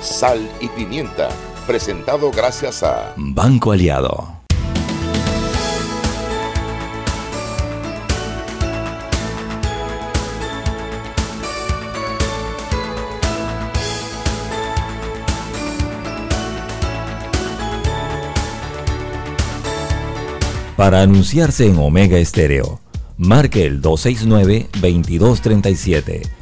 Sal y pimienta, presentado gracias a Banco Aliado. Para anunciarse en Omega Estéreo, marque el 269-2237.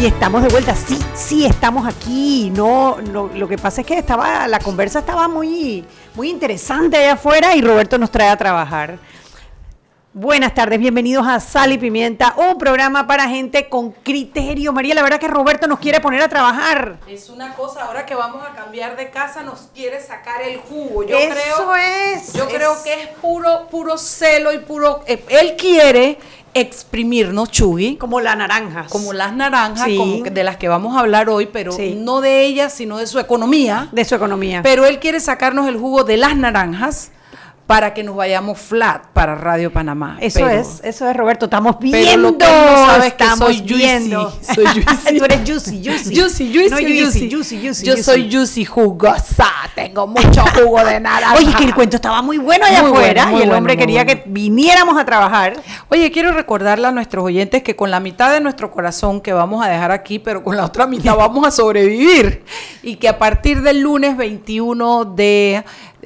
Y estamos de vuelta, sí, sí, estamos aquí. No, no, lo que pasa es que estaba, la conversa estaba muy, muy interesante allá afuera y Roberto nos trae a trabajar. Buenas tardes, bienvenidos a Sal y Pimienta, un programa para gente con criterio. María, la verdad que Roberto nos quiere poner a trabajar. Es una cosa, ahora que vamos a cambiar de casa, nos quiere sacar el jugo. Yo Eso creo, es. Yo es- creo que es puro, puro celo y puro. eh, él quiere exprimirnos, Chugui, como la naranja. como las naranjas, Sí. como que- de las que vamos a hablar hoy, pero Sí. no de ellas, sino de su economía. de su economía. Pero él quiere sacarnos el jugo de las naranjas para que nos vayamos flat para Radio Panamá. Eso Pero- es, eso es Roberto, estamos Pero viendo. lo que no sabe es que estamos soy juicy, viendo. soy juicy. Tú eres juicy, juicy. Juicy, juicy, No, juicy. juicy, juicy, Yo juicy. soy juicy jugosa, tengo mucho jugo de naranja. Oye, que el cuento estaba muy bueno allá Muy afuera bueno, y el bueno, hombre quería bueno. que viniéramos a trabajar. Oye, quiero recordarle a nuestros oyentes que con la mitad de nuestro corazón que vamos a dejar aquí, pero con la otra mitad vamos a sobrevivir. Y que a partir del lunes 21 de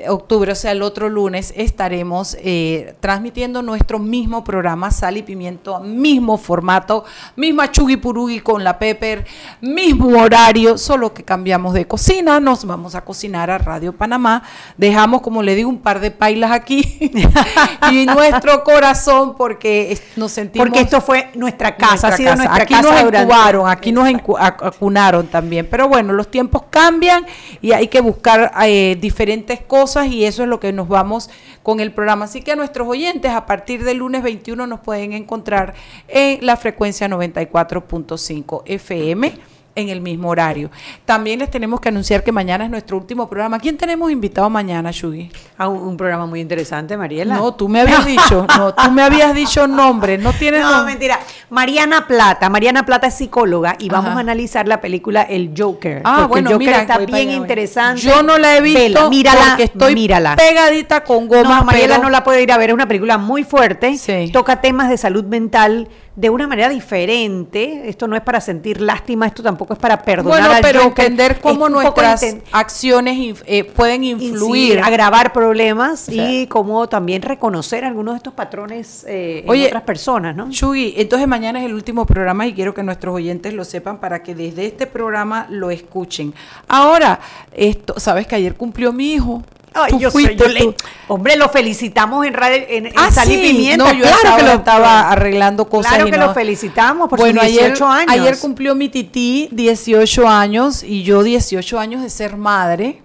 octubre, o sea, el otro lunes, estaremos eh, transmitiendo nuestro mismo programa, Sal y Pimiento, mismo formato, misma chugui purugui con la Pepper, mismo horario, solo que cambiamos de cocina, nos vamos a cocinar a Radio Panamá, dejamos, como le digo, un par de pailas aquí y nuestro corazón porque nos sentimos... Porque esto fue nuestra casa, nuestra ha sido casa. nuestra aquí casa nos durante- incubaron, aquí nos acunaron también. Pero bueno, los tiempos cambian y hay que buscar eh, diferentes cosas y eso es lo que nos vamos con el programa. Así que a nuestros oyentes, a partir del lunes 21 nos pueden encontrar en la frecuencia 94.5 FM en el mismo horario. También les tenemos que anunciar que mañana es nuestro último programa. ¿Quién tenemos invitado mañana, Shugi? A un, un programa muy interesante, Mariela. No, tú me habías dicho, no, tú me habías dicho nombre, no tienes No, nombre. mentira. Mariana Plata. Mariana Plata es psicóloga y vamos a analizar la película El Joker. Ah, bueno, el Joker mira, está bien interesante. Yo no la he visto Vela, mírala, porque estoy mírala. pegadita con goma. No, Mariela pero- no la puede ir a ver, es una película muy fuerte, Sí. toca temas de salud mental de una manera diferente. Esto no es para sentir lástima, esto tampoco es para perdonar Bueno, al pero Joker. entender cómo nuestras acciones inf- eh, pueden influir. incidir, agravar problemas y cómo también reconocer algunos de estos patrones eh, Oye, en otras personas, ¿no? Chuy, entonces mañana es el último programa y quiero que nuestros oyentes lo sepan para que desde este programa lo escuchen. Ahora, esto, sabes que ayer cumplió mi hijo. Ay, yo soy- yo le- tú. hombre, lo felicitamos en radio, en, en Ah, Sal y sí. Pimienta. No, yo claro estaba, que lo estaba arreglando cosas. Claro que no. lo felicitamos por bueno, sus ayer, 18 años. ayer cumplió mi tití 18 años y yo 18 años de ser madre.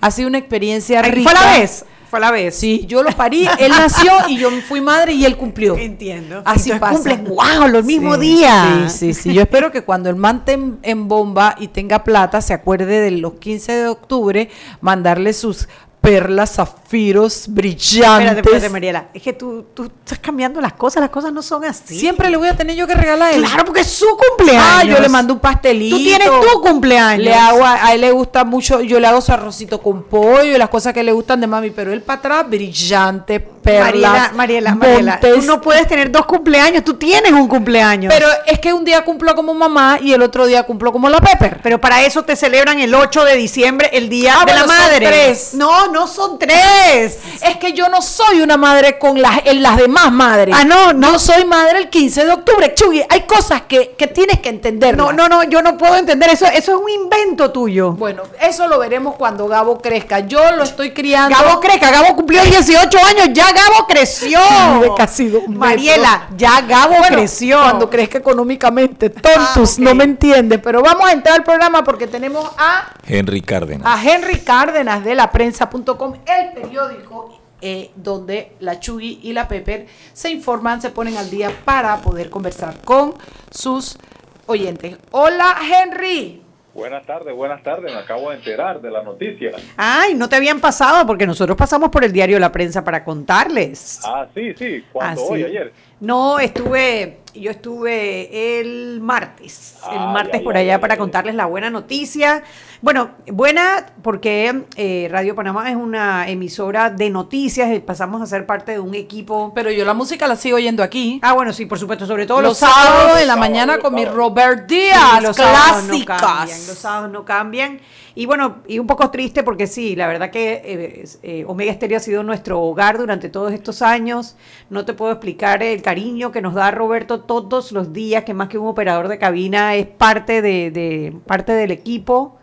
Ha sido una experiencia rica. Fue la vez, fue la vez. Sí, yo lo parí, él nació y yo fui madre y él cumplió. Entiendo. Así Entonces pasa. cumples, wow, los mismos Sí, días. Sí, sí, sí. Yo espero que cuando el mante en, en bomba y tenga plata, se acuerde de los 15 de octubre, mandarle sus perlas, zafiros brillantes. Espérate, espérate, Mariela. Es que tú, tú estás cambiando las cosas, las cosas no son así. Siempre le voy a tener yo que regalar a él. Claro, porque es su cumpleaños. Ah, yo le mando un pastelito. Tú tienes tu cumpleaños. Le hago a, a él le gusta mucho, yo le hago su arrocito con pollo y las cosas que le gustan de mami, pero él para atrás brillante, perlas. Mariela, Mariela, Mariela, tú no puedes tener dos cumpleaños, tú tienes un cumpleaños. Pero es que un día cumplo como mamá y el otro día cumplo como la Pepper. Pero para eso te celebran el 8 de diciembre, el Día Ah, de bueno, la son Madre. tres. No, no son tres. Es que yo no soy una madre con las, en las demás madres. Ah, no, no. Yo soy madre el 15 de octubre. Chugui, hay cosas que, que tienes que entender. No, no, no, yo no puedo entender eso. Eso es un invento tuyo. Bueno, eso lo veremos cuando Gabo crezca. Yo lo estoy criando. Gabo crezca, Gabo cumplió 18 años, ya Gabo creció. Vive casi dos metros. Mariela, ya Gabo Bueno, creció. Cuando crezca económicamente. Tontos, Ah, no me entienden. Pero vamos a entrar al programa porque tenemos a, Henry Cárdenas. a Henry Cárdenas de la prensa.com, el periódico eh, donde la Chugui y la Pepper se informan, se ponen al día para poder conversar con sus oyentes. Hola, Henry. Buenas tardes, buenas tardes. Me acabo de enterar de la noticia. Ay, no te habían pasado porque nosotros pasamos por el diario La Prensa para contarles. Ah, sí, sí. ¿Cuándo? Así. Hoy, ayer. No, estuve, yo estuve el martes, el martes por allá para contarles la buena noticia. Bueno, buena porque eh, Radio Panamá es una emisora de noticias, y pasamos a ser parte de un equipo. Pero yo la música la sigo oyendo aquí. Ah, bueno, sí, por supuesto, sobre todo los, los, sábados de la mañana con mi. Robert Sí, Díaz, los sábados no clásicas. cambian, los sábados no cambian. Y bueno, y un poco triste porque sí, la verdad que eh, eh, Omega Stereo ha sido nuestro hogar durante todos estos años. No te puedo explicar el cariño que nos da Roberto todos los días, que más que un operador de cabina es parte de- parte del equipo.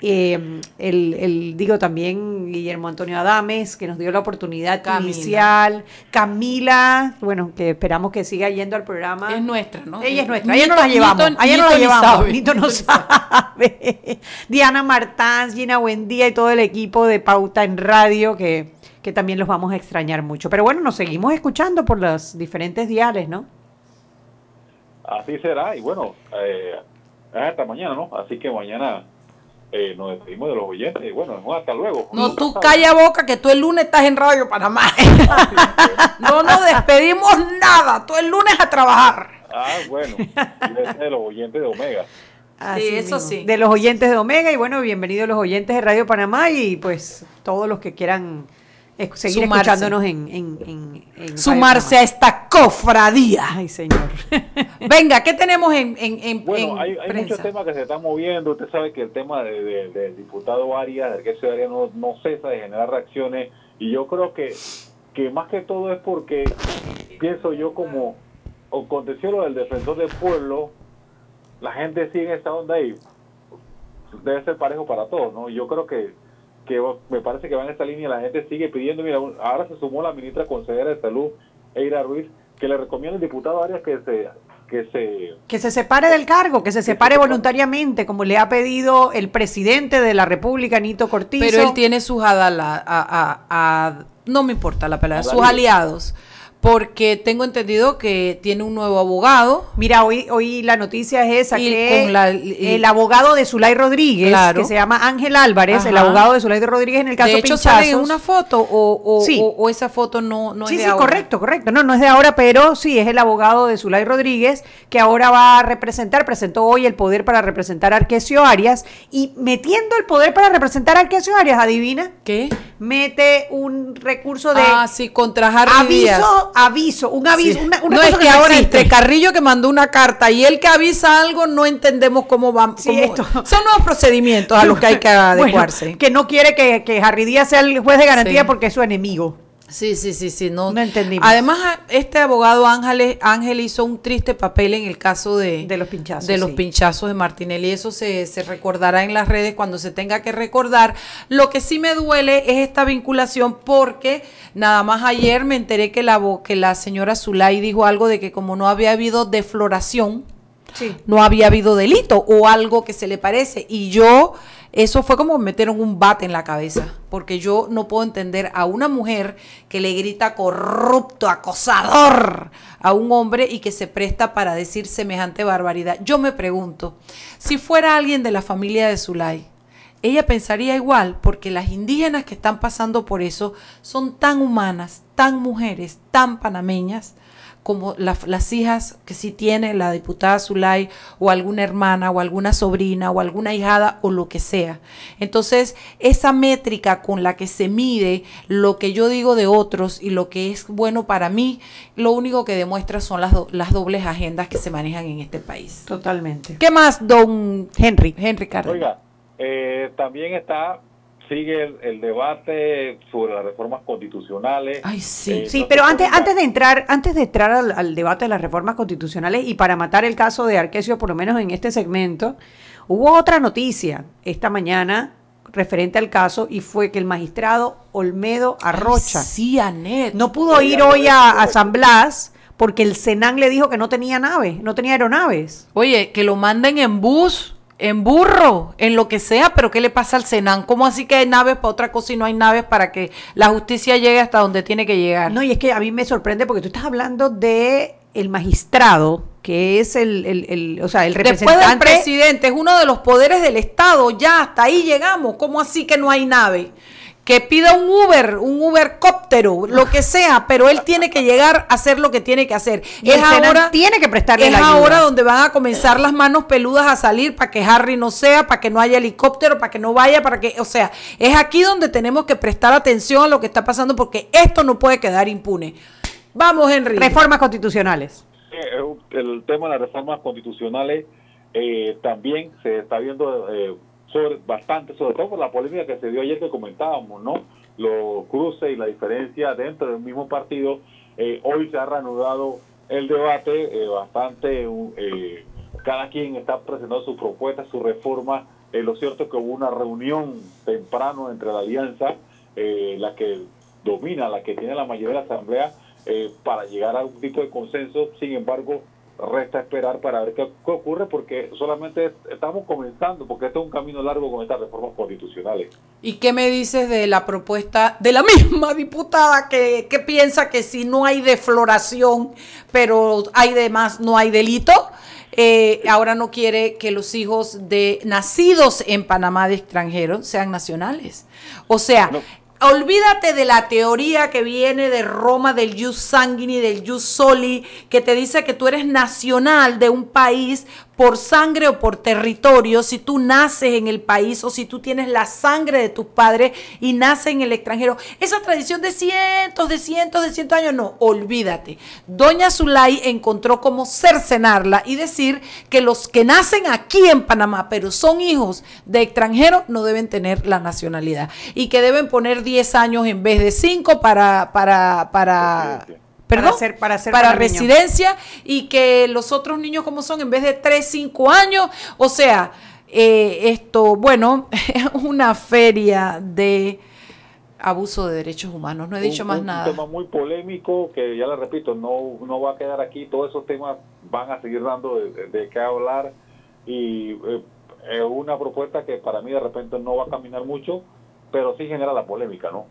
Eh, el, el- digo también Guillermo Antonio Adames, que nos dio la oportunidad Camila. inicial. Camila, bueno, que esperamos que siga yendo al programa. Es nuestra, ¿no? Ella es nuestra, ella no la llevamos, ella no la llevamos. Nito no sabe. Diana Martán, Gina Buendía y todo el equipo de Pauta en Radio que, que también los vamos a extrañar mucho. Pero bueno, nos seguimos escuchando por los diferentes diales, ¿no? Así será. Y bueno, eh, hasta mañana, ¿no? Así que mañana eh, nos despedimos de los oyentes. Y bueno, hasta luego. No, tú calla boca que tú el lunes estás en Radio Panamá. no nos despedimos nada. Tú el lunes a trabajar. Ah, bueno. De los oyentes de Omega. Así eso mismo. sí. De los oyentes de Omega y bueno, bienvenidos los oyentes de Radio Panamá y pues todos los que quieran seguir Sumarse. escuchándonos en, en, en- en Radio Sumarse a esta cofradía. Ay, señor. Venga, ¿qué tenemos en, en, en, Bueno, en hay, hay muchos temas que se están moviendo. Usted sabe que el tema de- de- del diputado Arias, del que Arias no, no cesa de generar reacciones. Y yo creo que, que más que todo es porque pienso yo como aconteció lo del defensor del pueblo, la gente sigue en esta onda ahí. Debe ser parejo para todos, ¿no? Yo creo que, que me parece que va en esta línea. La gente sigue pidiendo. Mira, ahora se sumó la ministra consejera de Salud, Eira Ruiz, que le recomienda al diputado Arias que se que se Que se separe del cargo, que se separe voluntariamente, como le ha pedido el presidente de la República, Nito Cortizo. Pero él tiene sus adala, a, a- a- no me importa la palabra, sus aliados. Porque tengo entendido que tiene un nuevo abogado. Mira, hoy, hoy la noticia es esa, Y que con la- y- el abogado de Zulay Rodríguez, Claro. que se llama Ángel Álvarez, el abogado de Zulay Rodríguez en el caso de hecho, Pinchazos. sale una foto o, o, Sí. o- o esa foto no, no sí, es de sí, ahora. correcto, correcto. No, no es de ahora, pero sí, es el abogado de Zulay Rodríguez, que ahora va a representar, presentó hoy el poder para representar a Arquesio Arias, y metiendo el poder para representar a Arquesio Arias, adivina, ¿Qué? mete un recurso de ah, sí, contra Harry Díaz. Aviso, aviso, un aviso, Sí. una, una no cosa es que, ahora existe. entre Carrillo que mandó una carta y él que avisa algo, no entendemos cómo va. Sí, cómo- esto- Son nuevos procedimientos a los que hay que Bueno, adecuarse. que no quiere que, que Harry Díaz sea el juez de garantía Sí. porque es su enemigo. Sí, sí, sí, sí. No, No entendimos. Además, este abogado Ángel, Ángel hizo un triste papel en el caso de, De los pinchazos, de los sí. pinchazos de Martinelli. Eso se, se recordará en las redes cuando se tenga que recordar. Lo que sí me duele es esta vinculación porque nada más ayer me enteré que la, que la señora Zulay dijo algo de que como no había habido defloración, Sí. no había habido delito o algo que se le parece. Y yo, eso fue como me metieron un bate en la cabeza, porque yo no puedo entender a una mujer que le grita corrupto, acosador a un hombre y que se presta para decir semejante barbaridad. Yo me pregunto, si fuera alguien de la familia de Zulay, ella pensaría igual, porque las indígenas que están pasando por eso son tan humanas, tan mujeres, tan panameñas, como las hijas que sí tiene la diputada Zulay o alguna hermana o alguna sobrina o alguna hijada o lo que sea. Entonces, esa métrica con la que se mide lo que yo digo de otros y lo que es bueno para mí, lo único que demuestra son las, las dobles agendas que se manejan en este país. Totalmente. ¿Qué más, don Henry? Henry Carlos. Oiga, eh, también está sigue el, debate sobre las reformas constitucionales. Ay, sí. Eh, sí, pero antes, antes de entrar, antes de entrar al, debate de las reformas constitucionales y para matar el caso de Arquesio, por lo menos en este segmento, hubo otra noticia esta mañana referente al caso y fue que el magistrado Olmedo Arrocha sí, Anet. no pudo ir hoy a, a San Blas porque el Senan le dijo que no tenía naves, no tenía aeronaves. Oye, que lo manden en bus en burro, en lo que sea, pero ¿qué le pasa al Senan? ¿Cómo así que hay naves para otra cosa y no hay naves para que la justicia llegue hasta donde tiene que llegar? No, y es que a mí me sorprende porque tú estás hablando de el magistrado, que es el, el, el o sea, el representante. Después del presidente, es uno de los poderes del Estado, ya hasta ahí llegamos. ¿Cómo así que no hay nave? Que pida un Uber, un Ubercóptero, lo que sea, pero él tiene que llegar a hacer lo que tiene que hacer. Y es ahora tiene que prestarle Es ahora donde van a comenzar las manos peludas a salir para que Harry no sea, para que no haya helicóptero, para que no vaya, para que, o sea, es aquí donde tenemos que prestar atención a lo que está pasando porque esto no puede quedar impune. Vamos, Henry. Reformas constitucionales. el tema de las reformas constitucionales eh, también se está viendo eh, sobre bastante, sobre todo por la polémica que se dio ayer que comentábamos, ¿no? Los cruces y la diferencia dentro del mismo partido. Eh, hoy se ha reanudado el debate eh, bastante, eh, cada quien está presentando su propuesta, su reforma. lo cierto es que hubo una reunión temprano entre la alianza, la que domina, la que tiene la mayoría de la asamblea, para llegar a un tipo de consenso. Sin embargo, resta esperar para ver qué, ocurre porque solamente estamos comenzando, porque este es un camino largo con estas reformas constitucionales. ¿Y qué me dices de la propuesta de la misma diputada que, que piensa que si no hay defloración, pero hay de más, no hay delito? Eh, ahora no quiere que los hijos de nacidos en Panamá de extranjeros sean nacionales. O sea, Olvídate de la teoría que viene de Roma del jus sanguini, del jus soli, que te dice que tú eres nacional de un país por sangre o por territorio, si tú naces en el país o si tú tienes la sangre de tus padres y naces en el extranjero. Esa tradición de cientos, de cientos, de cientos años, no, olvídate. Doña Zulay encontró cómo cercenarla y decir que los que nacen aquí en Panamá, pero son hijos de extranjeros, no deben tener la nacionalidad y que deben poner 10 años en vez de 5 para, para, para Para, hacer, para, hacer para residencia y que los otros niños como son en vez de 3, 5 años, o sea, eh, esto, bueno, una feria de abuso de derechos humanos, no he dicho más nada. Un tema muy polémico que ya le repito, no, no va a quedar aquí, todos esos temas van a seguir dando de, qué hablar y eh, es una propuesta que para mí de repente no va a caminar mucho, pero sí genera la polémica, ¿no?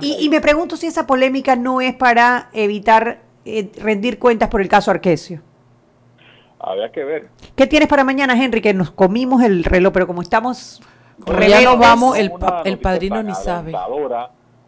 Y, me pregunto si esa polémica no es para evitar eh, rendir cuentas por el caso Arquesio. Había que ver. ¿Qué tienes para mañana, Henry? Que nos comimos el reloj, pero como estamos... ya nos vamos, el, el padrino ni sabe.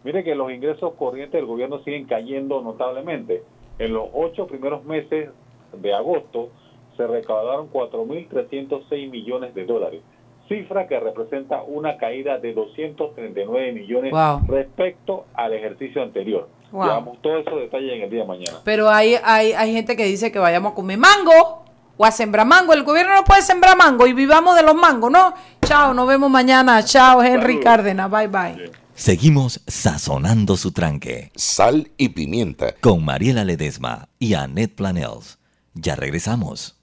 Mire que los ingresos corrientes del gobierno siguen cayendo notablemente. En los ocho primeros meses de agosto se recaudaron 4.306 millones de dólares cifra que representa una caída de 239 millones respecto al ejercicio anterior. Wow. todos esos detalles en el día de mañana. Pero hay, hay, hay gente que dice que vayamos a comer mango o a sembrar mango. El gobierno no puede sembrar mango y vivamos de los mangos, ¿no? Chao, nos vemos mañana. Chao, Henry Cárdenas. Bye, bye. Seguimos sazonando su tranque. Sal y pimienta. Con Mariela Ledesma y Annette Planels. Ya regresamos.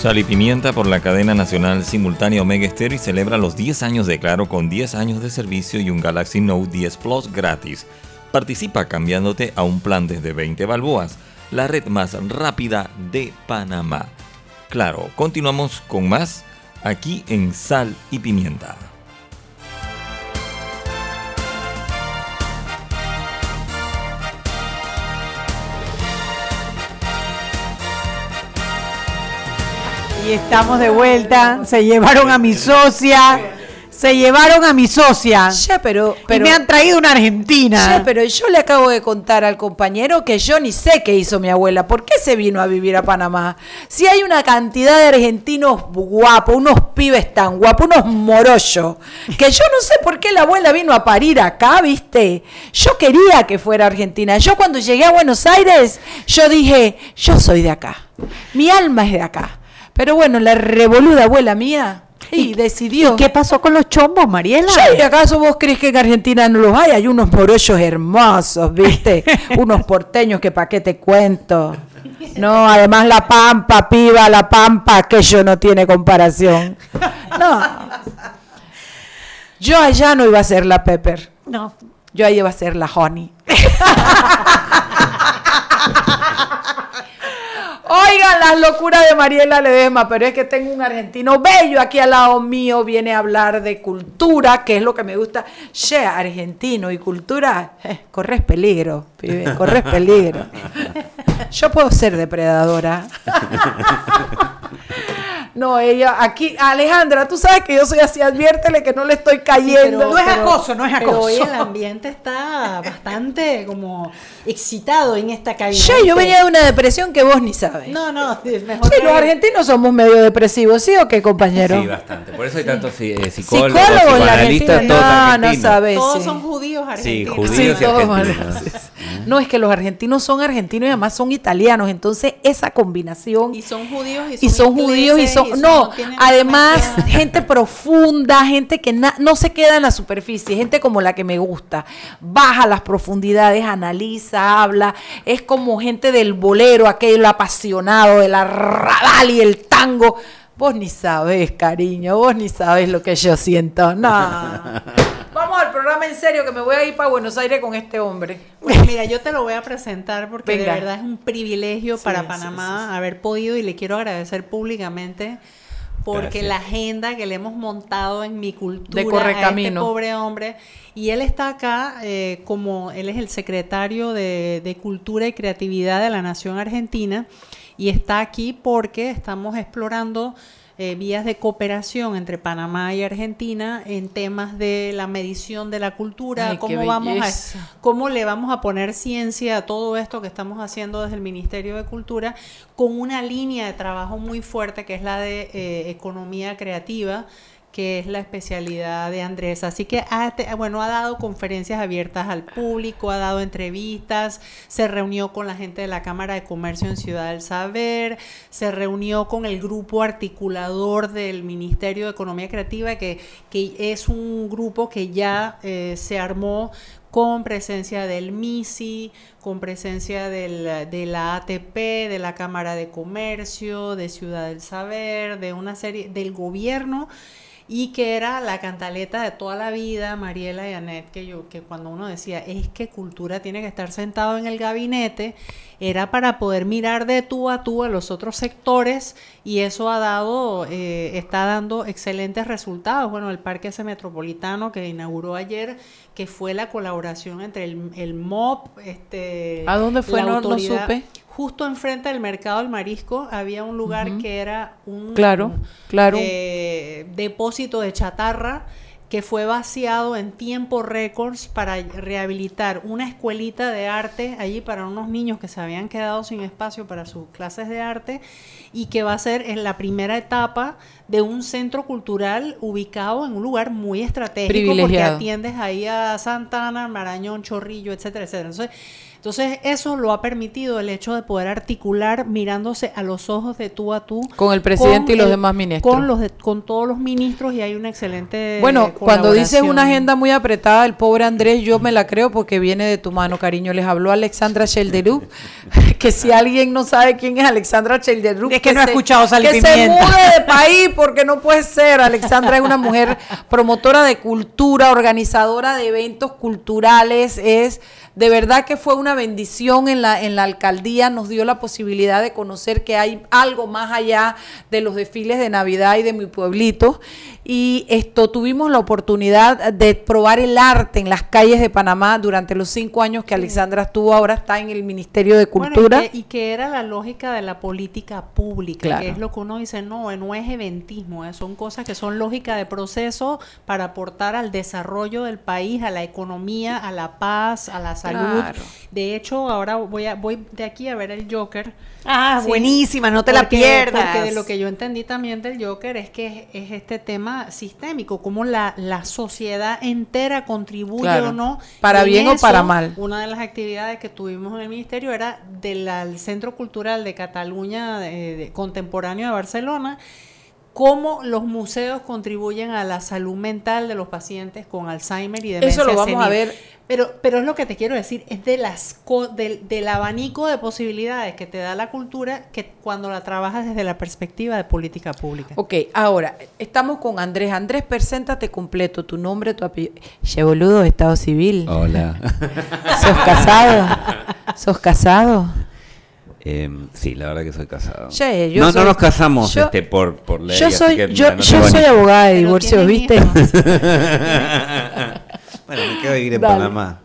Sal y Pimienta por la cadena nacional simultánea Omega Stereo y celebra los 10 años de Claro con 10 años de servicio y un Galaxy Note 10 Plus gratis. Participa cambiándote a un plan desde 20 balboas, la red más rápida de Panamá. Claro, continuamos con más aquí en Sal y Pimienta. Y estamos de vuelta. Se llevaron a mi socia. Se llevaron a mi socia. Ya, pero, y pero me han traído una argentina. Ya, pero yo le acabo de contar al compañero que yo ni sé qué hizo mi abuela. ¿Por qué se vino a vivir a Panamá? Si hay una cantidad de argentinos guapos, unos pibes tan guapos, unos morollos, que yo no sé por qué la abuela vino a parir acá, ¿viste? Yo quería que fuera Argentina. Yo cuando llegué a Buenos Aires, yo dije, yo soy de acá. Mi alma es de acá. Pero bueno, la revoluda abuela mía y decidió. ¿Y qué pasó con los chombos, Mariela? ¿y acaso vos crees que en Argentina no los hay? Hay unos morollos hermosos, ¿viste? unos porteños que pa' qué te cuento. No, además la pampa, piba, la pampa, aquello no tiene comparación. No. Yo allá no iba a ser la Pepper. No. Yo ahí iba a ser la Honey. Oigan las locuras de Mariela Ledesma, pero es que tengo un argentino bello aquí al lado mío, viene a hablar de cultura, que es lo que me gusta. Che, argentino y cultura, eh, corres peligro, pibe, corres peligro. Yo puedo ser depredadora. No, ella, aquí, Alejandra, tú sabes que yo soy así, adviértele que no le estoy cayendo. no es acoso, no es Pero acoso. hoy el ambiente está bastante como excitado en esta calle. Che, yo venía de una depresión que vos ni sabes. No, no, sí, mejor Sí, que- los argentinos somos medio depresivos, ¿sí o qué, compañero? Sí, bastante. Por eso hay tantos eh, psicólogos, Psicólogos en la psicoanalistas, Argentina. todos No, no sabes. Todos sí. son judíos Sí, argentinos. judíos y todos argentinos. No, es que los argentinos son argentinos y además son italianos, entonces esa combinación Y son judíos y son, y son judíos y son no, además gente profunda, gente que no se queda en la superficie, gente como la que me gusta, baja las profundidades, analiza, habla, es como gente del bolero, aquel apasionado del arrabal y el tango. Vos ni sabés, cariño, vos ni sabés lo que yo siento. No. Programa en serio que me voy a ir para Buenos Aires con este hombre. Bueno, mira, yo te lo voy a presentar porque Venga. de verdad es un privilegio Sí, para sí, Panamá haber podido y le quiero agradecer públicamente porque Gracias. la agenda que le hemos montado en mi cultura De a este pobre hombre y él está acá eh, como él es el secretario de, de Cultura y Creatividad de la Nación Argentina y está aquí porque estamos explorando eh, vías de cooperación entre Panamá y Argentina en temas de la medición de la cultura, Ay, cómo vamos a cómo le vamos a poner ciencia a todo esto que estamos haciendo desde el Ministerio de Cultura con una línea de trabajo muy fuerte que es la de eh, economía creativa que es la especialidad de Andrés. Así que, ha, bueno, ha dado conferencias abiertas al público, ha dado entrevistas, se reunió con la gente de la Cámara de Comercio en Ciudad del Saber, se reunió con el grupo articulador del Ministerio de Economía Creativa, que, que es un grupo que ya eh, se armó con presencia del MISI, con presencia del- de la ATP, de la Cámara de Comercio, de Ciudad del Saber, de una serie del gobierno y que era la cantaleta de toda la vida, Mariela y Anet, que yo, que cuando uno decía es que cultura tiene que estar sentado en el gabinete, era para poder mirar de tú a tú a los otros sectores y eso ha dado, eh, está dando excelentes resultados. Bueno, el parque ese metropolitano que inauguró ayer, que fue la colaboración entre el, el MOP, este, ¿A dónde fue? la No- no supe. Justo enfrente del mercado del marisco había un lugar que era un Claro, claro. eh, depósito de chatarra que fue vaciado en tiempo récords para rehabilitar una escuelita de arte allí para unos niños que se habían quedado sin espacio para sus clases de arte y que va a ser en la primera etapa de un centro cultural ubicado en un lugar muy estratégico porque atiendes ahí a Santana, Marañón, Chorrillo, etcétera, etcétera. Entonces, entonces eso lo ha permitido el hecho de poder articular mirándose a los ojos de tú a tú Con el presidente y los el- demás ministros. Con los de- con todos los ministros y hay una excelente Bueno, cuando dices una agenda muy apretada, el pobre Andrés, yo me la creo porque viene de tu mano, cariño. Les habló Alexandra Shelderup, que si alguien no sabe quién es Alexandra Shelderup, Es que no ha escuchado Sal y que se mude de país porque no puede ser. Alexandra es una mujer promotora de cultura, organizadora de eventos culturales, es de verdad que fue una bendición en la, en la alcaldía, nos dio la posibilidad de conocer que hay algo más allá de los desfiles de Navidad y de mi pueblito. Y esto tuvimos la oportunidad de probar el arte en las calles de Panamá durante los cinco años que Alexandra estuvo, ahora está en el Ministerio de Bueno, y Cultura. que- y, que, era la lógica de la política pública, Claro. que es lo que uno dice, no, no es eventismo, eh, son cosas que son lógica de proceso para aportar al desarrollo del país, a la economía, a la paz, a la salud. Claro. De hecho, ahora voy a voy de aquí a ver el Joker. Ah, Sí, buenísima, no te la pierdas. Porque de lo que yo entendí también del Joker es que es, es este tema sistémico, cómo la, la sociedad entera contribuye Claro, o no. para bien o para mal. Una de las actividades que tuvimos en el ministerio era del Centro Cultural de Cataluña de- de- Contemporáneo de Barcelona, cómo los museos contribuyen a la salud mental de los pacientes con Alzheimer y demencia Eso lo vamos a ver. Pero, pero es lo que te quiero decir, es de las co- del, del abanico de posibilidades que te da la cultura que cuando la trabajas desde la perspectiva de política pública. Ok, ahora estamos con Andrés. Andrés, preséntate completo, tu nombre, tu apellido. Che, boludo, Estado Civil. Hola. ¿Sos casado? ¿Sos casado? Em, sí, la verdad que soy casado. Yo no, soy- no nos casamos yo- este, por, por ley. yo soy, que, yo, mira, no yo tengo soy abogada de Pero divorcio, tiene ¿viste? bueno, me quedo a vivir en Dale. Panamá.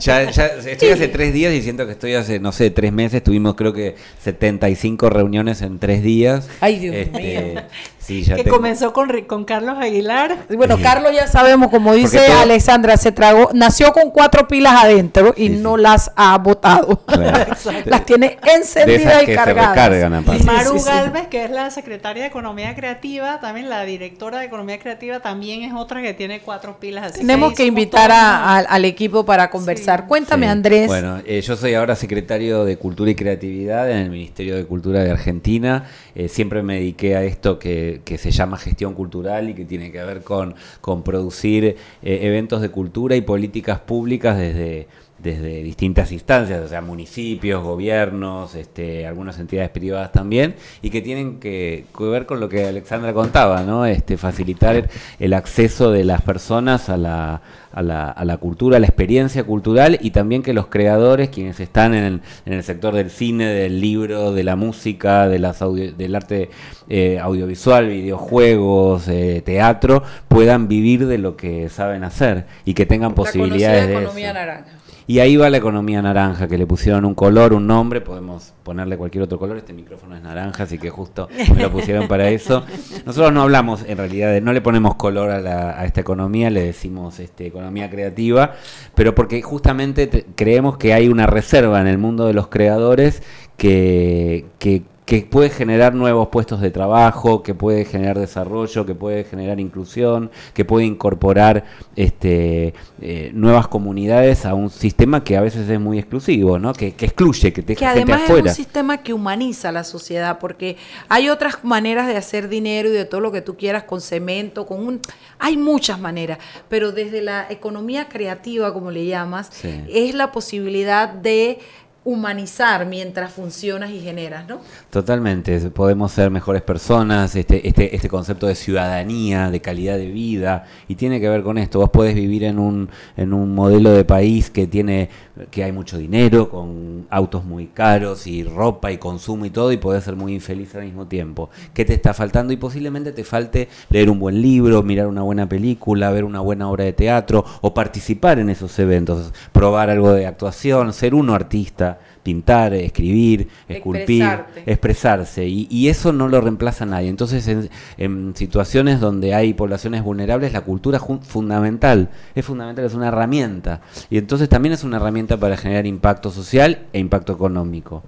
Ya, ya estoy hace tres días y siento que estoy hace, no sé, tres meses. Tuvimos creo que 75 reuniones en tres días. Ay, Dios Este, mío. Sí, ya que tengo- comenzó con, Ri- con Carlos Aguilar. Bueno, Carlos ya sabemos, como dice todo- Alexandra, se tragó, nació con cuatro pilas adentro y Sí, sí. no las ha botado. Claro. las tiene encendidas y cargadas. Y Maru Sí, sí, sí. Galvez, que es la secretaria de Economía Creativa, también la directora de Economía Creativa, también es otra que tiene cuatro pilas. Así Tenemos que invitar a- al- equipo para conversar. Cuéntame, Sí. Andrés. Bueno, eh, yo soy ahora secretario de Cultura y Creatividad en el Ministerio de Cultura de Argentina. Eh, siempre me dediqué a esto que, que se llama gestión cultural y que tiene que ver con, con producir eh, eventos de cultura y políticas públicas desde, desde distintas instancias, o sea, municipios, gobiernos, este, algunas entidades privadas también, y que tienen que, que ver con lo que Alexandra contaba, ¿no? Este, facilitar el acceso de las personas a la, a la, a la cultura, a la experiencia cultural, y también que los creadores, quienes están en el, en el sector del cine, del libro, de la música, de las audio- del arte eh, audiovisual, videojuegos, eh, teatro, puedan vivir de lo que saben hacer y que tengan posibilidades de economía eso. naranja. Y ahí va la economía naranja, que le pusieron un color, un nombre, podemos ponerle cualquier otro color, este micrófono es naranja, así que justo me lo pusieron para eso. Nosotros no hablamos en realidad, de- no le ponemos color a, la- a esta economía, le decimos este, economía creativa, pero porque justamente te- creemos que hay una reserva en el mundo de los creadores que, que que puede generar nuevos puestos de trabajo, que puede generar desarrollo, que puede generar inclusión, que puede incorporar este, eh, nuevas comunidades a un sistema que a veces es muy exclusivo, ¿no? que, que excluye, que te que gente además afuera. es un sistema que humaniza la sociedad, porque hay otras maneras de hacer dinero y de todo lo que tú quieras con cemento, con un, hay muchas maneras, pero desde la economía creativa, como le llamas, Sí. es la posibilidad de humanizar mientras funcionas y generas, ¿no? Totalmente, podemos ser mejores personas, este, este, este concepto de ciudadanía, de calidad de vida, y tiene que ver con esto. Vos podés vivir en un, en un modelo de país que tiene, que hay mucho dinero, con autos muy caros y ropa y consumo y todo, y podés ser muy infeliz al mismo tiempo. ¿Qué te está faltando? Y posiblemente te falte leer un buen libro, mirar una buena película, ver una buena obra de teatro, o participar en esos eventos, probar algo de actuación, ser uno artista pintar, escribir, esculpir, Expresarte. expresarse. Y, y eso no lo reemplaza nadie. Entonces, en, en situaciones donde hay poblaciones vulnerables, la cultura es fundamental. Es fundamental, es una herramienta. Y entonces también es una herramienta para generar impacto social e impacto económico.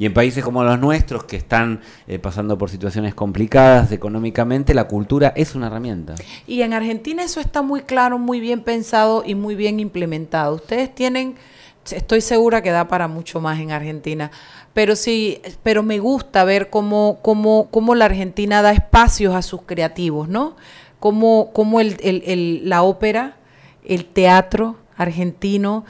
Y en países como los nuestros, que están eh, pasando por situaciones complicadas económicamente, la cultura es una herramienta. Y en Argentina eso está muy claro, muy bien pensado y muy bien implementado. Ustedes tienen, estoy segura que da para mucho más en Argentina, pero sí, pero me gusta ver cómo, cómo, cómo la Argentina da espacios a sus creativos, ¿no? Cómo, cómo el, el- el- la ópera, el teatro argentino,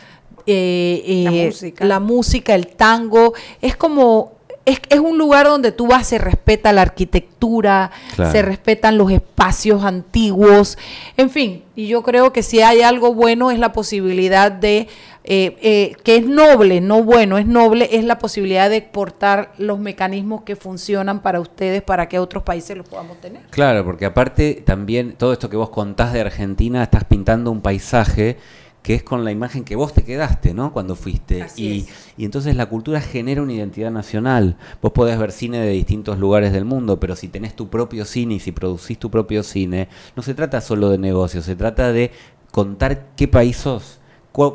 eh, La eh, música. la música, el tango, es como... Es, es un lugar donde tú vas, se respeta la arquitectura, Claro. se respetan los espacios antiguos, en fin, y yo creo que si hay algo bueno es la posibilidad de, eh, eh, que es noble, no bueno, es noble, es la posibilidad de exportar los mecanismos que funcionan para ustedes, para que otros países los podamos tener. Claro, porque aparte también todo esto que vos contás de Argentina, estás pintando un paisaje que es con la imagen que vos te quedaste, ¿no? Cuando fuiste. Y, y entonces la cultura genera una identidad nacional. Vos podés ver cine de distintos lugares del mundo, pero si tenés tu propio cine y si producís tu propio cine, no se trata solo de negocio, se trata de contar qué país sos,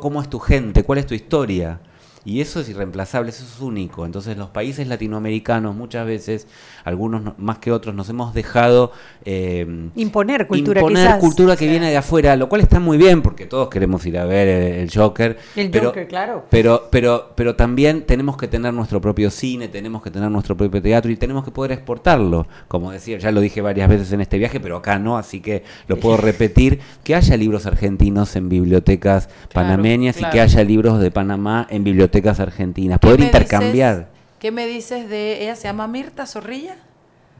cómo es tu gente, cuál es tu historia. Y eso es irreemplazable, eso es único. Entonces los países latinoamericanos muchas veces, algunos no- más que otros, nos hemos dejado eh, Imponer cultura, imponer quizás. cultura que viene de afuera, lo cual está muy bien porque todos queremos ir a ver el, el Joker. El pero, Joker, claro. Pero, pero, pero también tenemos que tener nuestro propio cine, tenemos que tener nuestro propio teatro y tenemos que poder exportarlo. Como decía, ya lo dije varias veces en este viaje, pero acá no, así que lo puedo repetir, que haya libros argentinos en bibliotecas panameñas y que haya libros de Panamá en bibliotecas argentinas. Poder ¿Qué me intercambiar. dices- ¿Qué me dices de, ella se llama Mirta Zorrilla?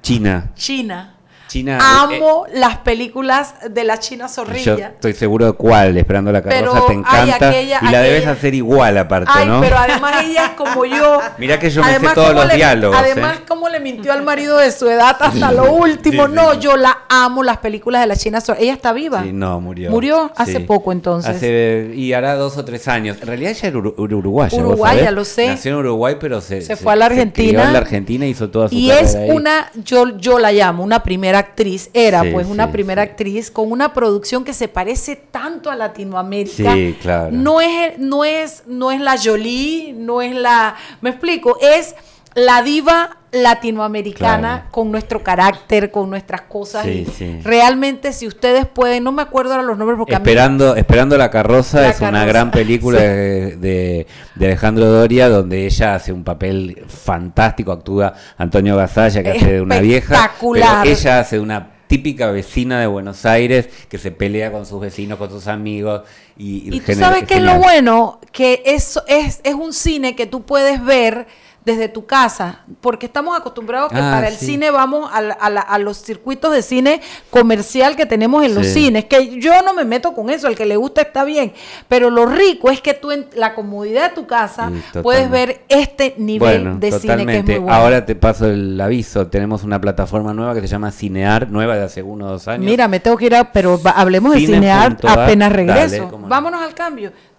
China. China. China. eh, Amo las películas de la China Yo Zorrilla. estoy seguro de cuál, Esperando la Pero, carroza, te ay, encanta. aquella- y la debes hacer igual aparte, Ay, ¿no? pero además ella es como yo. Mirá que yo me sé todos los le- diálogos, Además, ¿eh? cómo le mintió al marido de su edad hasta lo último. Sí, sí, no, yo la amo, las películas de la China Zorrilla. Ella está viva. Sí, no, murió. Murió hace poco, entonces. Hace, y hará dos o tres años. En realidad ella era uru- uruguaya. ¿vos Uruguaya, lo sé. Nació en Uruguay, pero se, Se fue a la crió Argentina. en la Argentina y hizo toda su Y es ahí. una, yo, yo la llamo una primera actriz, era Sí, pues una sí, primera actriz con una producción que se parece tanto a Latinoamérica. Sí, claro. No es, no es, no es la Jolie, no es la, me explico, es la diva latinoamericana Claro. con nuestro carácter, con nuestras cosas. Sí, y sí. Realmente, si ustedes pueden, no me acuerdo ahora los nombres porque a mí- Esperando, Esperando la carroza La es una gran película sí. de, de- Alejandro Doria donde ella hace un papel fantástico, actúa Antonio Gasalla que hace de una vieja, pero ella hace de una típica vecina de Buenos Aires que se pelea con sus vecinos, con sus amigos y, Y tú sabes qué es lo bueno, que eso es, es un cine que tú puedes ver desde tu casa, porque estamos acostumbrados que Ah, para el sí. cine vamos a, a la- a los circuitos de cine comercial que tenemos en los cines, que yo no me meto con eso, el que le gusta está bien, pero lo rico es que tú en la comodidad de tu casa Sí, puedes ver este nivel Bueno, de cine que es muy bueno. Ahora te paso el aviso. Tenemos una plataforma nueva que se llama Cinear, nueva de hace uno o dos años. Mira, me tengo que ir a, pero hablemos de Cine cinear punto ar. apenas regreso. Vámonos al cambio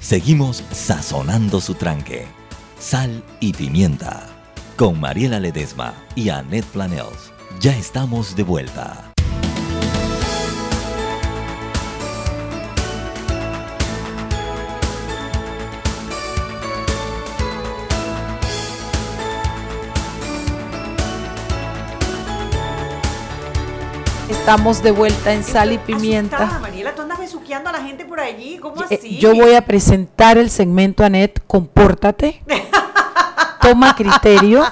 Seguimos sazonando su tranque. Sal y pimienta con Mariela Ledesma y Annette Planels. Ya estamos de vuelta. Estamos de vuelta en Sal y Pimienta. Asustada, Mariela, tú besuqueando a la gente por allí. ¿Cómo Eh, así? Yo voy a presentar el segmento, Anet. Compórtate. Toma criterio.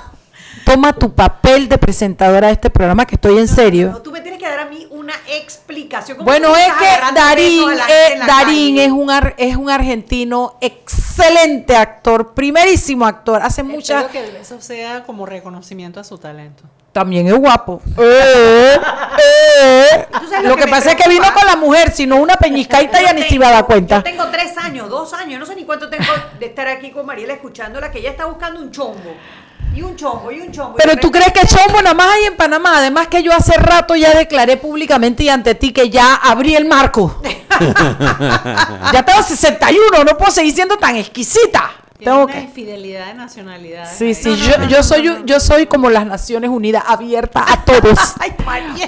Toma tu papel de presentadora de este programa, que estoy en serio. Tú me tienes que dar a mí una explicación. ¿Cómo Bueno, es que Darín, eh, Darín es, un ar- es un argentino excelente actor, primerísimo actor. Hace muchas. Espero que eso sea como reconocimiento a su talento. También es guapo. Eh, eh. ¿Tú sabes Lo que pasa es que vino con la mujer, si no una peñiscaita ya ni se iba a dar cuenta. Yo tengo tres años, dos años, no sé ni cuánto tengo de estar aquí con Mariela escuchándola, que ella está buscando un chombo. Y un chombo, y un chombo. Pero tú crees que chombo nada más hay en Panamá. Además que yo hace rato ya declaré públicamente y ante ti que ya abrí el marco. ya tengo 61, no puedo seguir siendo tan exquisita. Tengo una que... infidelidad de nacionalidades. Sí, sí, yo, yo soy yo soy como las Naciones Unidas, abierta a todos. Ay.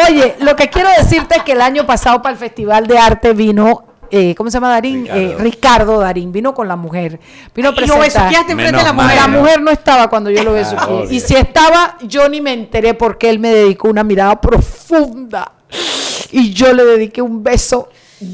Oye, lo que quiero decirte es que el año pasado para el Festival de Arte vino, eh, ¿cómo se llama Darín? Ricardo. Eh, Ricardo Darín, vino con la mujer. Vino a Y lo presentar. enfrente de la mujer. La mujer no estaba cuando yo lo besuqué. obvio. y si estaba, yo ni me enteré porque él me dedicó una mirada profunda. Y yo le dediqué un beso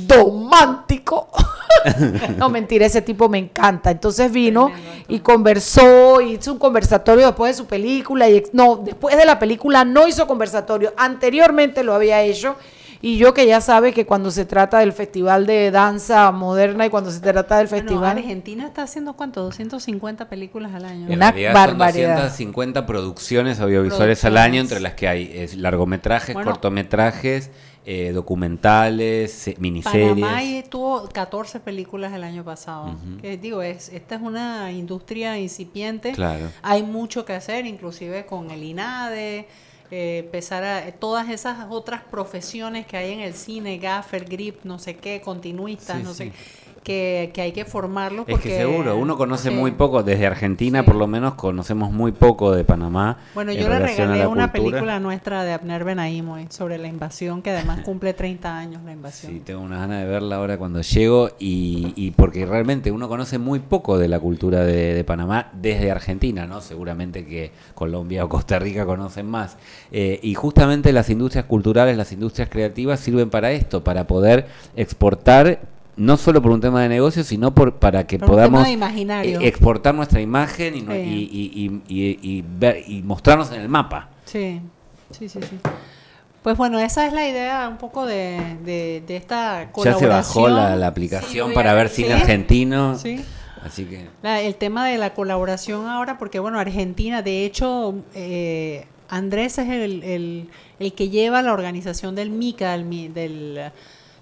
romántico. no, mentira, ese tipo me encanta. Entonces vino y conversó, hizo un conversatorio después de su película. Y ex- no, después de la película no hizo conversatorio. Anteriormente lo había hecho. Y yo que ya sabe que cuando se trata del Festival de Danza Moderna y cuando se trata del Bueno, festival... Argentina está haciendo cuánto? 250 películas al año. En Una barbaridad. 250 producciones audiovisuales al año, entre las que hay es, largometrajes, Bueno. cortometrajes, eh, documentales, miniseries. Panamá tuvo 14 películas el año pasado. Que digo, es, esta es una industria incipiente. Claro. Hay mucho que hacer, inclusive con el INADE, eh, empezar a todas esas otras profesiones que hay en el cine, gaffer, grip, no sé qué, continuistas, Sí, no sí. sé que, que hay que formarlos. Es Porque, que seguro, uno conoce sí. muy poco, desde Argentina por lo menos conocemos muy poco de Panamá. Bueno, en yo le regalé una cultura. película nuestra de Abner Benaim hoy sobre la invasión, que además cumple 30 años la invasión. Sí, tengo unas ganas de verla ahora cuando llego y, y porque realmente uno conoce muy poco de la cultura de, de Panamá desde Argentina, ¿no? Seguramente que Colombia o Costa Rica conocen más. Eh, y justamente las industrias culturales, las industrias creativas sirven para esto, para poder exportar no solo por un tema de negocio, sino por, para que Por podamos eh, exportar nuestra imagen y, no- Sí. y, y- y- y- y ver, y mostrarnos en el mapa. Sí, sí, sí, sí. Pues bueno, esa es la idea un poco de, de, de esta Ya colaboración. se bajó la, la aplicación voy para ver cine ¿Sí? argentino. Sí. Así que... La- el tema de la colaboración ahora, porque bueno, Argentina, de hecho, eh, Andrés es el, el- el que lleva la organización del MICA, del, mi- del,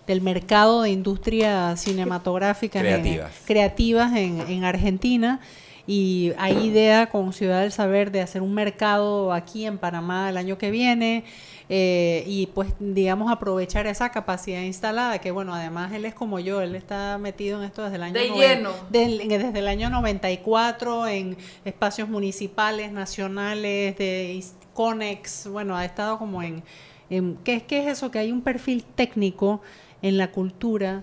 del mercado de industrias cinematográficas en- Creativas. en, en Argentina. Y hay idea con Ciudad del Saber de hacer un mercado aquí en Panamá el año que viene eh, y pues digamos aprovechar esa capacidad instalada que bueno además él es como yo él está metido en esto desde el año De noven- lleno. del- desde el año 94 en espacios municipales nacionales de Conex bueno ha estado como en, en ¿qué, es- qué es eso que hay un perfil técnico en la cultura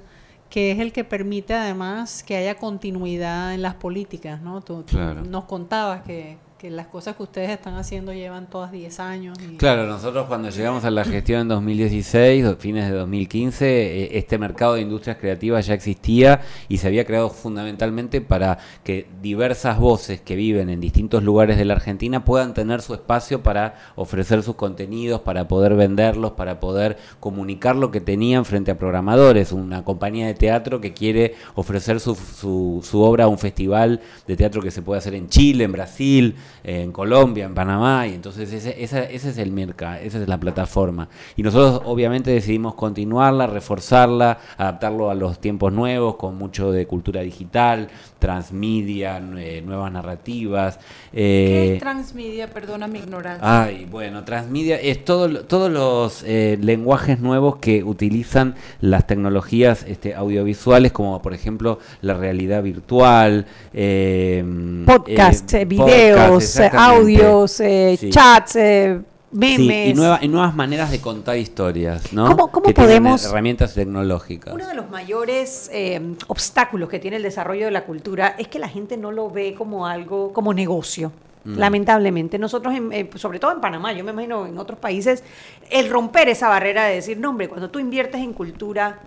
que es el que permite además que haya continuidad en las políticas, ¿no? Tú, tú Claro. nos contabas que, que las cosas que ustedes están haciendo llevan todas 10 años. Claro, nosotros cuando llegamos a la gestión en 2016, do- fines de 2015, eh, este mercado de industrias creativas ya existía y se había creado fundamentalmente para que diversas voces que viven en distintos lugares de la Argentina puedan tener su espacio para ofrecer sus contenidos, para poder venderlos, para poder comunicar lo que tenían frente a programadores. Una compañía de teatro que quiere ofrecer su, su, su obra a un festival de teatro que se puede hacer en Chile, en Brasil, en Colombia, en Panamá, y entonces ese, esa- ese es el mercado, esa es la plataforma. Y nosotros obviamente decidimos continuarla, reforzarla, adaptarlo a los tiempos nuevos, con mucho de cultura digital, transmedia, nue- nuevas narrativas. ¿Qué eh, es transmedia? Perdona mi ignorancia. Ay, bueno, transmedia es todo, lo- todos los eh, lenguajes nuevos que utilizan las tecnologías este, audiovisuales, como por ejemplo la realidad virtual, eh, Podcasts, eh, eh, podcasts, videos, eh, audios, eh, Sí. chats, eh, Sí, memes. y, nueva- y nuevas maneras de contar historias, ¿no? ¿Cómo- cómo que tienen podemos- herramientas tecnológicas. Uno de los mayores eh, obstáculos que tiene el desarrollo de la cultura es que la gente no lo ve como algo, como negocio. Mm. Lamentablemente, nosotros, en- eh, sobre todo en Panamá, yo me imagino en otros países, el romper esa barrera de decir, no, hombre, cuando tú inviertes en cultura,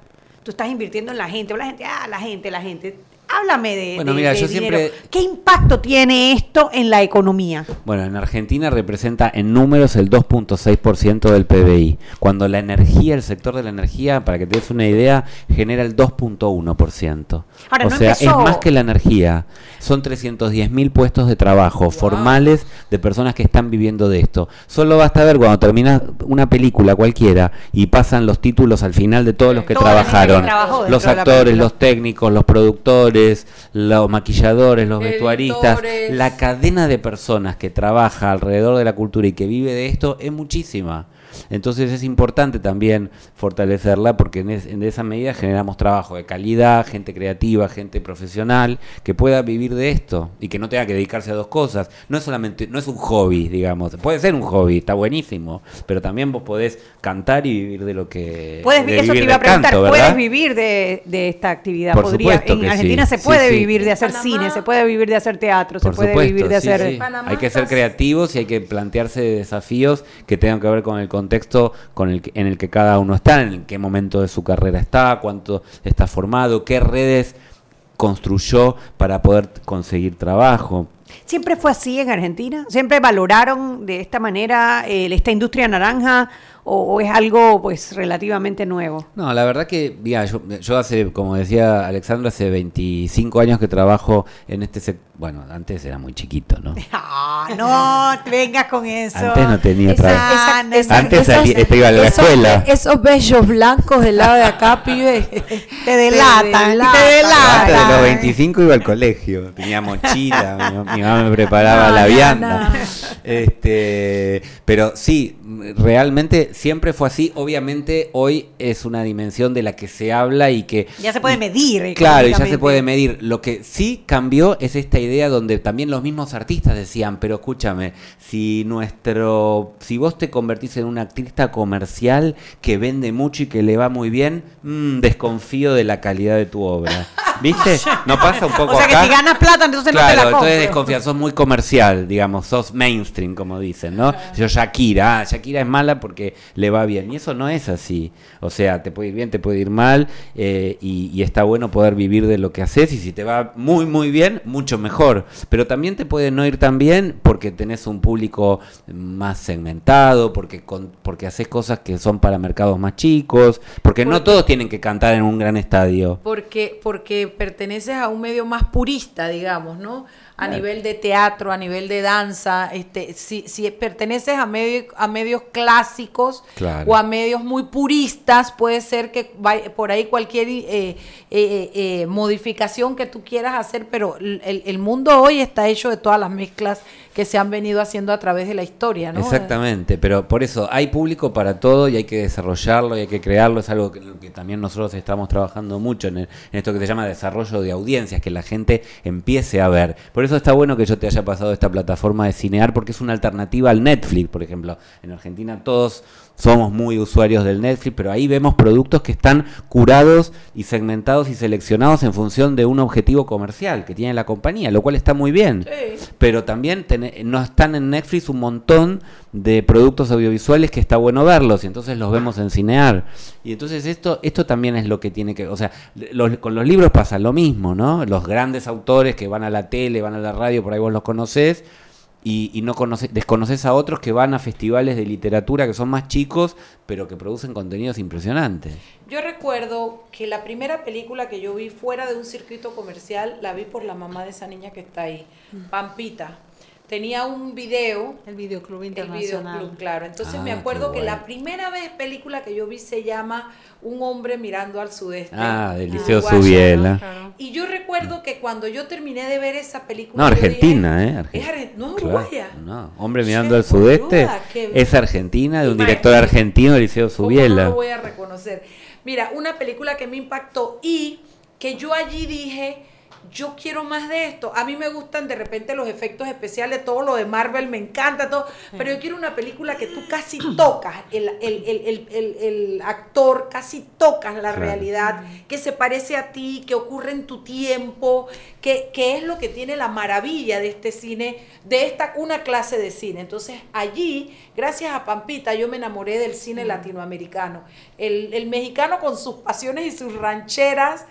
tú estás invirtiendo en la gente, o la gente, ah, la gente, la gente. Háblame de, Bueno, de- mira, de yo dinero. siempre- ¿Qué impacto tiene esto en la economía? Bueno, en Argentina representa en números el 2.6% del PBI, cuando la energía, el sector de la energía, para que te des una idea, genera el 2.1%. Ahora, o no sea, empezó- es más que la energía. Son 310.000 puestos de trabajo formales de personas que están viviendo de esto. Solo basta ver cuando termina una película cualquiera y pasan los títulos al final de todos los que Toda trabajaron. Los actores, los técnicos, los productores, los maquilladores, los vestuaristas, Editores. la cadena de personas que trabaja alrededor de la cultura y que vive de esto es muchísima. Entonces es importante también fortalecerla porque en, es- en esa medida generamos trabajo de calidad, gente creativa, gente profesional que pueda vivir de esto y que no tenga que dedicarse a dos cosas. No es solamente, no es un hobby, digamos. Puede ser un hobby, está buenísimo, pero también vos podés cantar y vivir de lo que Puedes, de eso te vivir iba a preguntar, canto, ¿puedes vivir de, de esta actividad? Por Podría, supuesto en que Argentina sí. se puede Sí, sí. vivir de hacer cine, se puede vivir de hacer teatro, se puede supuesto, vivir de sí, hacer... sí. Hay que ser creativos y hay que plantearse desafíos que tengan que ver con el contexto con el que- en el que cada uno está, en qué momento de su carrera está, cuánto está formado, qué redes construyó para poder conseguir trabajo. ¿Siempre fue así en Argentina? ¿Siempre valoraron de esta manera eh, esta industria naranja o, o es algo pues relativamente nuevo? No, la verdad que, mira, yo, yo hace, como decía Alexandra, hace 25 años que trabajo en este sector. Bueno, antes era muy chiquito, ¿no? Ah, no, te vengas con eso. Antes no tenía Esa- trabajo. esa- Esa- Antes esas- salí- este, iba a la esos- escuela. Esos bellos blancos del lado de acá, pibe. Te delatan, te Antes de los 25 iba al colegio, tenía mochila, mi, mi mamá me preparaba No, la no, vianda. No. Este, pero sí, realmente siempre fue así. Obviamente hoy es una dimensión de la que se habla y que... Ya se puede medir. Claro, y ya se puede medir. Lo que sí cambió es esta idea donde también los mismos artistas decían, pero escúchame, si nuestro, si vos te convertís en un artista comercial que vende mucho y que le va muy bien, mm, desconfío de la calidad de tu obra. ¿Viste? ¿No pasa un poco O sea que si ganas plata, entonces no claro, te la entonces compro. desconfías, sos muy comercial, digamos, sos mainstream, como dicen, ¿no? Yo Shakira, ah, Shakira es mala porque le va bien. Y eso no es así. O sea, te puede ir bien, te puede ir mal, eh, y, y está bueno poder vivir de lo que haces, y si te va muy, muy bien, mucho mejor. Pero también te puede no ir tan bien porque tenés un público más segmentado, porque, con, porque haces cosas que son para mercados más chicos, porque no Porque- todos tienen que cantar en un gran estadio. Porque, porque perteneces a un medio más purista, digamos, ¿no? A Claro. nivel de teatro, a nivel de danza, este, si, si perteneces a, medio- a medios clásicos Claro. o a medios muy puristas, puede ser que vaya por ahí cualquier eh, eh, eh, eh, modificación que tú quieras hacer, pero el, el mundo hoy está hecho de todas las mezclas que se han venido haciendo a través de la historia, ¿no? Exactamente, pero por eso hay público para todo y hay que desarrollarlo y hay que crearlo. Es algo que, también nosotros estamos trabajando mucho en, en esto que se llama desarrollo de audiencias, que la gente empiece a ver. Por eso está bueno que yo te haya pasado esta plataforma de Cinear, porque es una alternativa al Netflix, por ejemplo. En Argentina todos somos muy usuarios del Netflix, pero ahí vemos productos que están curados y segmentados y seleccionados en función de un objetivo comercial que tiene la compañía, lo cual está muy bien. Pero también no están en Netflix un montón de productos audiovisuales que está bueno verlos y entonces los vemos en Cinear. Y entonces esto esto también es lo que tiene que, o sea, los- con los libros pasa lo mismo, ¿no? Los grandes autores que van a la tele, van a la radio, por ahí vos los conocés y, y no conoce, desconoces a otros que van a festivales de literatura que son más chicos, pero que producen contenidos impresionantes. Yo recuerdo que la primera película que yo vi fuera de un circuito comercial la vi por la mamá de esa niña que está ahí, Pampita. Tenía un video. El videoclub El internacional. videoclub, claro. Entonces Ah, me acuerdo que bueno. la primera vez película que yo vi se llama Un hombre mirando al sudeste. Ah, del Liceo Subiela. ¿no? Y yo recuerdo que cuando yo terminé de ver esa película. No, Argentina, dije, ¿eh? Es Argentina. No, Claro, uruguaya. no, hombre mirando al sudeste qué- es Argentina, de un Imagínate. director argentino Liceo ¿Cómo no Subiela. lo voy a reconocer? Mira, una película que me impactó y que yo allí dije, yo quiero más de esto. A mí me gustan de repente los efectos especiales, todo lo de Marvel me encanta, todo, pero yo quiero una película que tú casi tocas, el, el- el- el- el- el actor casi tocas la Claro. realidad, que se parece a ti, que ocurre en tu tiempo, que, que es lo que tiene la maravilla de este cine, de esta una clase de cine. Entonces allí, gracias a Pampita, yo me enamoré del cine latinoamericano. El, el mexicano con sus pasiones y sus rancheras,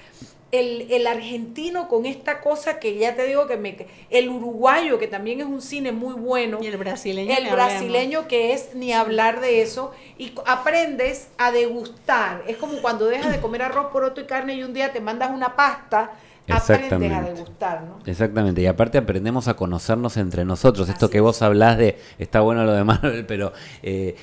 el, el argentino con esta cosa que ya te digo que me... El uruguayo, que también es un cine muy bueno. Y el brasileño. El brasileño que es ni hablar de eso y aprendes a degustar. Es como cuando dejas de comer arroz, poroto y carne y un día te mandas una pasta, aprendes a Exactamente. degustar, ¿no? Exactamente, y aparte aprendemos a conocernos entre nosotros. Esto que vos hablás de, está bueno lo de Marvel, pero eh,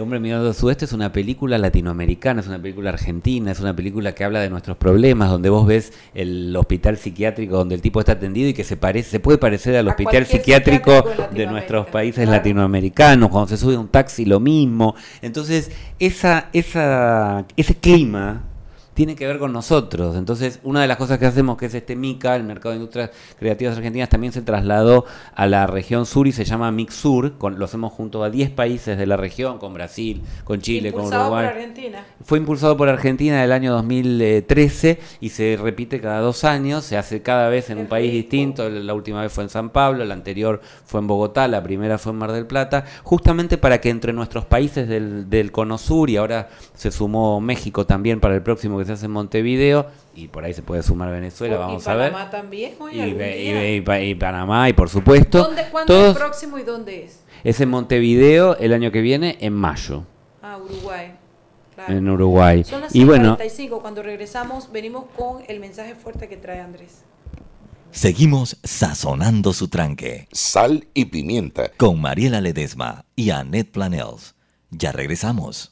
Hombre Mirando al Sudeste es una película latinoamericana, es una película argentina, es una película que habla de nuestros problemas, donde vos ves el hospital psiquiátrico donde el tipo está atendido y que se parece, se puede parecer al hospital psiquiátrico, psiquiátrico de nuestros países claro. latinoamericanos, cuando se sube a un taxi lo mismo. Entonces, esa, esa, ese clima tiene que ver con nosotros. Entonces, una de las cosas que hacemos, que es este MICA, el Mercado de Industrias Creativas Argentinas, también se trasladó a la región sur y se llama MIXUR. Con, lo hacemos junto a 10 países de la región, con Brasil, con Chile, con Impulsado por Uruguay. Argentina. Fue impulsado por Argentina en el año 2013 y se repite cada dos años, se hace cada vez en un país distinto, la última vez fue en San Pablo, la anterior fue en Bogotá, la primera fue en Mar del Plata, justamente para que entre nuestros países del, del Cono Sur y ahora se sumó México también para el próximo que se hace en Montevideo y por ahí se puede sumar Venezuela, y vamos a ver. Panamá también, Y, y y y Panamá y por supuesto. ¿Dónde, ¿Cuándo es todos- el próximo y dónde es? es en Montevideo el año que viene, en mayo, Ah, Uruguay. Claro. en Uruguay. Son las Y bueno, 6:45. Cuando regresamos, venimos con el mensaje fuerte que trae Andrés. Seguimos sazonando su tranque. Sal y pimienta. Con Mariela Ledesma y Annette Planels. Ya regresamos.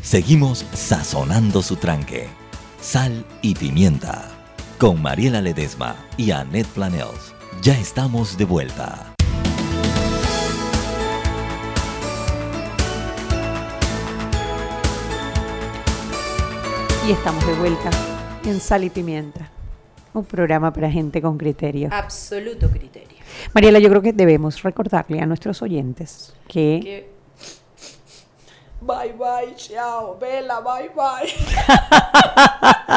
Seguimos sazonando su tranque. Sal y pimienta. Con Mariela Ledesma y Annette Planels. Ya estamos de vuelta. Y estamos de vuelta en Sal y Pimienta, un programa para gente con criterio. Absoluto criterio. Mariela, yo creo que debemos recordarle a nuestros oyentes que, Que- Bye bye, chao, vela, bye bye.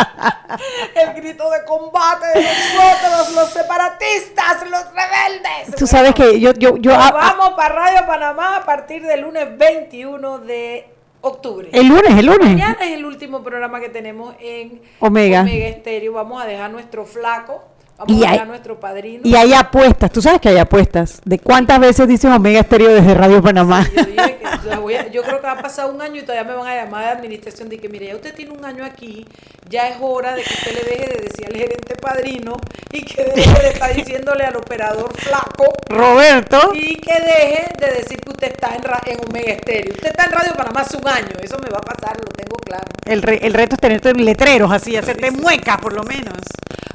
El grito de combate de nosotros, los separatistas, los rebeldes. tú sabes que yo, yo, yo, a- vamos para Radio Panamá a partir del lunes 21 de octubre. El lunes, el lunes. Mañana es el último programa que tenemos en Omega. Omega Estéreo. Vamos a dejar nuestro flaco, vamos Y a hay- dejar nuestro padrino. y hay apuestas, tú sabes que hay apuestas. ¿De cuántas veces dice Omega Estéreo desde Radio Panamá? Yo, dije que voy a- yo creo que va a pasar un año y todavía me van a llamar de administración de que, mire, ya usted tiene un año aquí, ya es hora de que usted le deje de decir al gerente padrino y que deje de estar diciéndole al operador flaco. Roberto. Y que deje de decir que usted está en, Omega Estéreo. Usted está en Radio Panamá hace un año, eso me va a pasar, lo tengo claro. El, re- el reto es tenerte en letreros así, hacerte muecas por lo menos.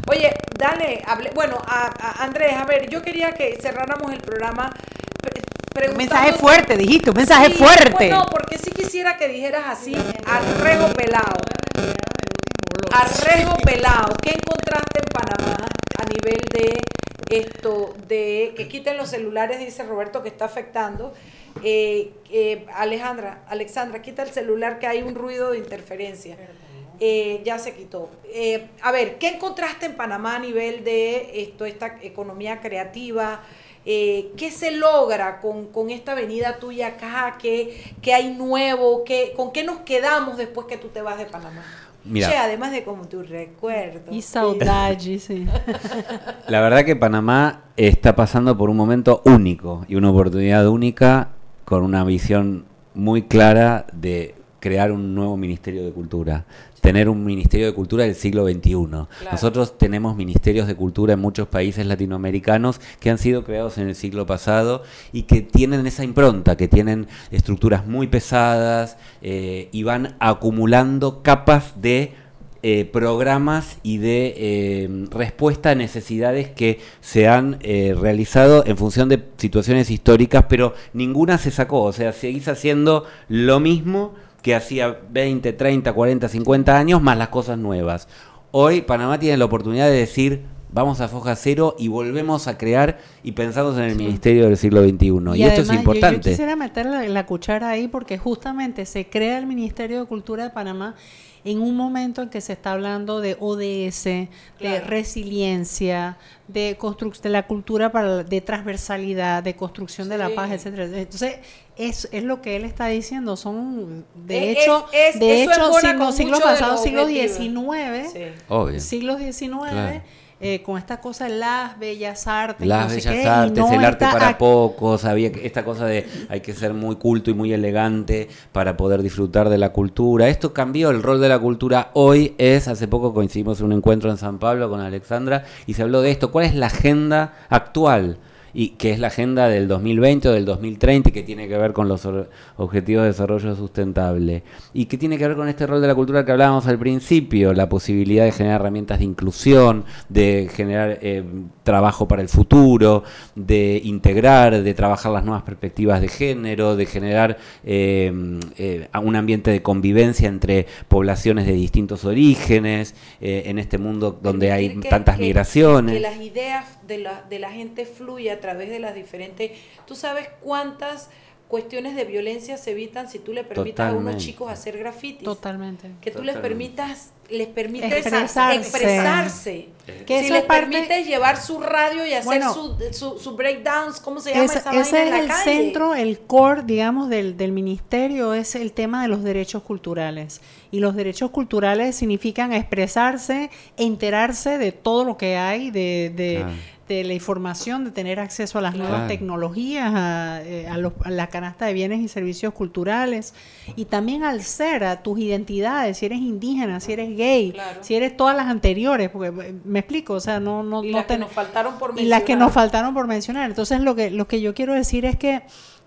Oye, dale, hable, bueno, a, a Andrés, a ver, yo quería que cerráramos el programa. Un mensaje fuerte, dijiste, un mensaje Sí, fuerte. No, porque sí quisiera que dijeras así, arrego pelado. Arrego pelado. ¿Qué encontraste en Panamá a nivel de esto, de que quiten los celulares, dice Roberto, que está afectando? Eh, eh, Alejandra, Alexandra, quita el celular que hay un ruido de interferencia. Eh, ya se quitó. Eh, a ver, ¿qué encontraste en Panamá a nivel de esto, esta economía creativa? Eh, ¿Qué se logra con, con esta venida tuya acá? ¿Qué, qué hay nuevo? ¿Qué, ¿Con qué nos quedamos después que tú te vas de Panamá? Mira. Che, además de como tu recuerdo. Y saudade, sí. La verdad que Panamá está pasando por un momento único y una oportunidad única con una visión muy clara de crear un nuevo Ministerio de Cultura, tener un Ministerio de Cultura del siglo XXI. Nosotros tenemos ministerios de cultura en muchos países latinoamericanos que han sido creados en el siglo pasado y que tienen esa impronta, que tienen estructuras muy pesadas eh, y van acumulando capas de eh, programas y de eh, respuesta a necesidades que se han eh, realizado en función de situaciones históricas, pero ninguna se sacó. O sea, seguís haciendo lo mismo que hacía 20, 30, 40, 50 años, más las cosas nuevas. Hoy Panamá tiene la oportunidad de decir, vamos a foja cero y volvemos a crear y pensamos en el Ministerio del siglo XXI. Y, esto es además, yo- Yo, importante. quisiera meter la, la cuchara ahí porque justamente se crea el Ministerio de Cultura de Panamá en un momento en que se está hablando de ODS, de resiliencia, de, construc- de la cultura para, la- de transversalidad, de construcción de la paz, etcétera. Entonces, es, es lo que él está diciendo, son, de Es- hecho, es- de hecho, siglo, siglo pasado, siglo. XIX, Sí. Siglo XIX, Claro. Eh, con esta cosa de las bellas artes, Las no sé bellas qué, artes, no el arte para pocos, había esta cosa de hay que ser muy culto y muy elegante para poder disfrutar de la cultura. Esto cambió, el rol de la cultura hoy es, hace poco coincidimos en un encuentro en San Pablo con Alexandra y se habló de esto, ¿cuál es la agenda actual? Y que es la agenda del 2020 o del 2030 y que tiene que ver con los objetivos de desarrollo sustentable. Y que tiene que ver con este rol de la cultura que hablábamos al principio, la posibilidad de generar herramientas de inclusión, de generar eh, trabajo para el futuro, de integrar, de trabajar las nuevas perspectivas de género, de generar eh, eh, un ambiente de convivencia entre poblaciones de distintos orígenes, en este mundo donde hay que- tantas que- migraciones. Que las ideas de la, de la gente fluya través de las diferentes... Tú sabes cuántas cuestiones de violencia se evitan si tú le permitas a unos chicos hacer grafitis. Totalmente. Que tú les permitas, les permites Expresarse. expresarse. Que si eso les parte- permites llevar su radio y hacer Bueno, su, su, su breakdowns, ¿cómo se llama Ese, esa ese vaina en es la el calle? centro, el core, digamos, del, del ministerio, es el tema de los derechos culturales. Y los derechos culturales significan expresarse, enterarse de todo lo que hay, de, de, Claro. De la información, de tener acceso a las Claro. nuevas tecnologías, a, eh, a los- a la canasta de bienes y servicios culturales, y también al ser, a tus identidades, si eres indígena, si eres gay, Claro. si eres todas las anteriores, porque eh, me explico, o sea, no, no, Y no las que ten- nos faltaron por y las que mencionar. nos faltaron por mencionar. Entonces, lo que, lo que yo quiero decir es que,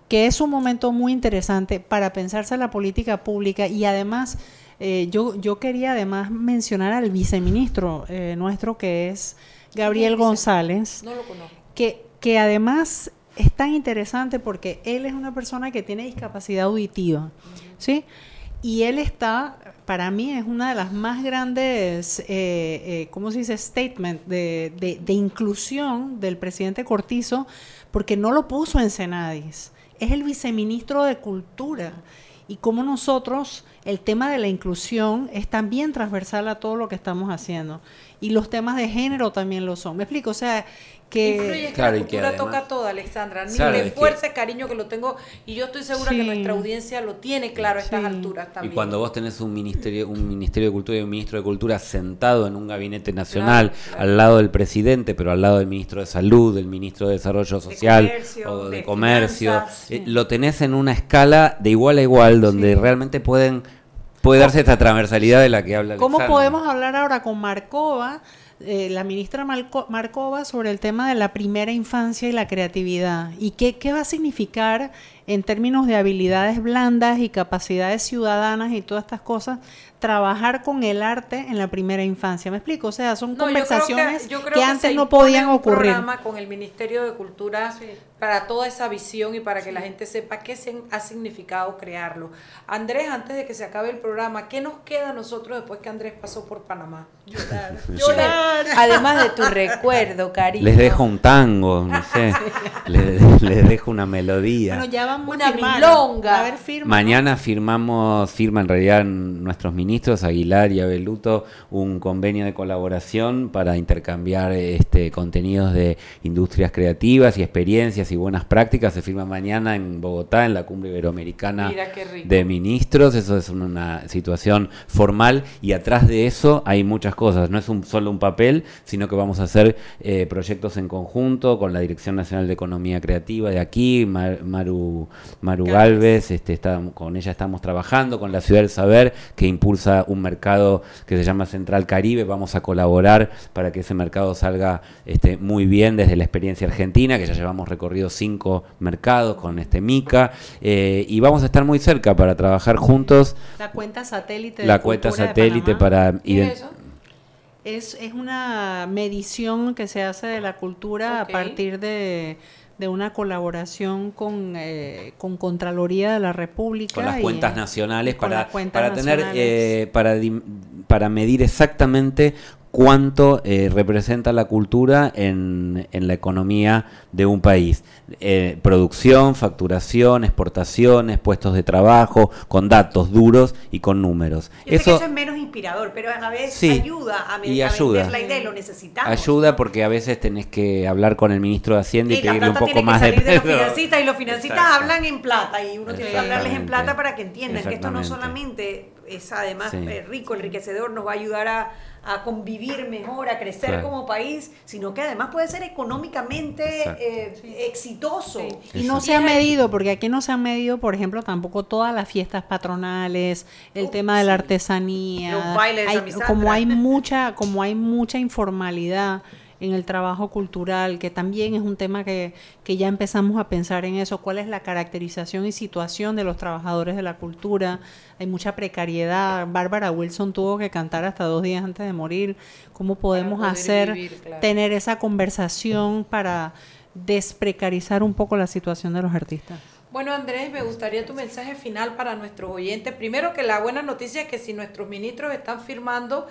que es un momento muy interesante para pensarse la política pública y además, eh, yo, yo quería además mencionar al viceministro eh, nuestro que es Gabriel González, No lo conozco. que, que además es tan interesante porque él es una persona que tiene discapacidad auditiva, ¿sí? Y él está, para mí es una de las más grandes, eh, eh, ¿cómo se dice? Statement de, de- de inclusión del presidente Cortizo, porque no lo puso en Senadis. Es el viceministro de Cultura. Y como nosotros, el tema de la inclusión es también transversal a todo lo que estamos haciendo. Y los temas de género también lo son. ¿Me explico? O sea, que... Influye que la y cultura además- toca todo, Alexandra. Ni Claro, le es que- cariño, que lo tengo. Y yo estoy segura que nuestra audiencia lo tiene claro a estas Sí. alturas Y también. cuando vos tenés un ministerio, un ministerio de cultura y un ministro de cultura sentado en un gabinete nacional Claro, claro. al lado del presidente, pero al lado del ministro de salud, del ministro de desarrollo social comercio, o de, de comercio, finanzas, eh, lo tenés en una escala de igual a igual donde realmente pueden puede darse esta transversalidad de la que habla ¿Cómo podemos hablar ahora con Marcova, eh, la ministra Marco- Marcova, sobre el tema de la primera infancia y la creatividad? ¿Y qué, qué va a significar en términos de habilidades blandas y capacidades ciudadanas y todas estas cosas, trabajar con el arte en la primera infancia? ¿Me explico? O sea, son No, yo creo que- conversaciones yo creo que, que antes se no podían un ocurrir. programa con el Ministerio de Cultura para toda esa visión y para que la gente sepa qué se ha significado crearlo. Andrés, antes de que se acabe el programa, ¿qué nos queda a nosotros después que Andrés pasó por Panamá? Llorar. Llorar. Además de tu recuerdo, cariño. Les dejo un tango, no sé. les, les dejo una melodía. Bueno, ya vamos Una a firmar. milonga. Va a haber firma, ¿no? Mañana firmamos, firma en realidad nuestros ministros, Aguilar y Abeluto, un convenio de colaboración para intercambiar este contenidos de industrias creativas y experiencias y buenas prácticas. Se firma mañana en Bogotá, en la cumbre iberoamericana de ministros. Eso es una situación formal y atrás de eso hay muchas cosas. No es un, solo un papel, sino que vamos a hacer eh, proyectos en conjunto con la Dirección Nacional de Economía Creativa de aquí, Mar- Maru, Maru Galvez, este, está- con ella estamos trabajando, con la Ciudad del Saber, que impulsa un mercado que se llama Central Caribe. Vamos a colaborar para que ese mercado salga este, muy bien desde la experiencia argentina, que ya llevamos recorrido cinco mercados con este MICA, eh, y vamos a estar muy cerca para trabajar juntos La cuenta satélite. de la cuenta cultura de satélite Panamá. para ¿Qué ident- es eso? Es, una medición que se hace de la cultura a partir de, de una colaboración con, eh, con Contraloría de la República. con las y- cuentas nacionales para, cuentas para tener eh, para para medir exactamente cuánto eh, representa la cultura en, en, la economía de un país. Eh, producción, facturación, exportaciones, puestos de trabajo, con datos duros y con números. eso, eso es menos inspirador, pero a la vez ayuda a, y ayuda. la idea, lo necesitamos. Ayuda porque a veces tenés que hablar con el ministro de Hacienda y, pedirle un poco más de, de los financistas y los financistas hablan en plata y uno tiene que hablarles en plata para que entiendan que esto no solamente es además eh, rico, enriquecedor, nos va a ayudar a a convivir mejor, a crecer como país, sino que además puede ser económicamente eh, exitoso. Y no se ha medido, porque aquí no se han medido, por ejemplo, tampoco todas las fiestas patronales, el oh, tema de la artesanía, como hay mucha, como hay mucha informalidad en el trabajo cultural, que también es un tema que, que, ya empezamos a pensar en eso, cuál es la caracterización y situación de los trabajadores de la cultura. Hay mucha precariedad. Bárbara Wilson tuvo que cantar hasta dos días antes de morir. ¿Cómo podemos hacer, tener esa conversación para desprecarizar un poco la situación de los artistas? Bueno, Andrés, me gustaría tu mensaje final para nuestros oyentes. Primero que la buena noticia es que si nuestros ministros están firmando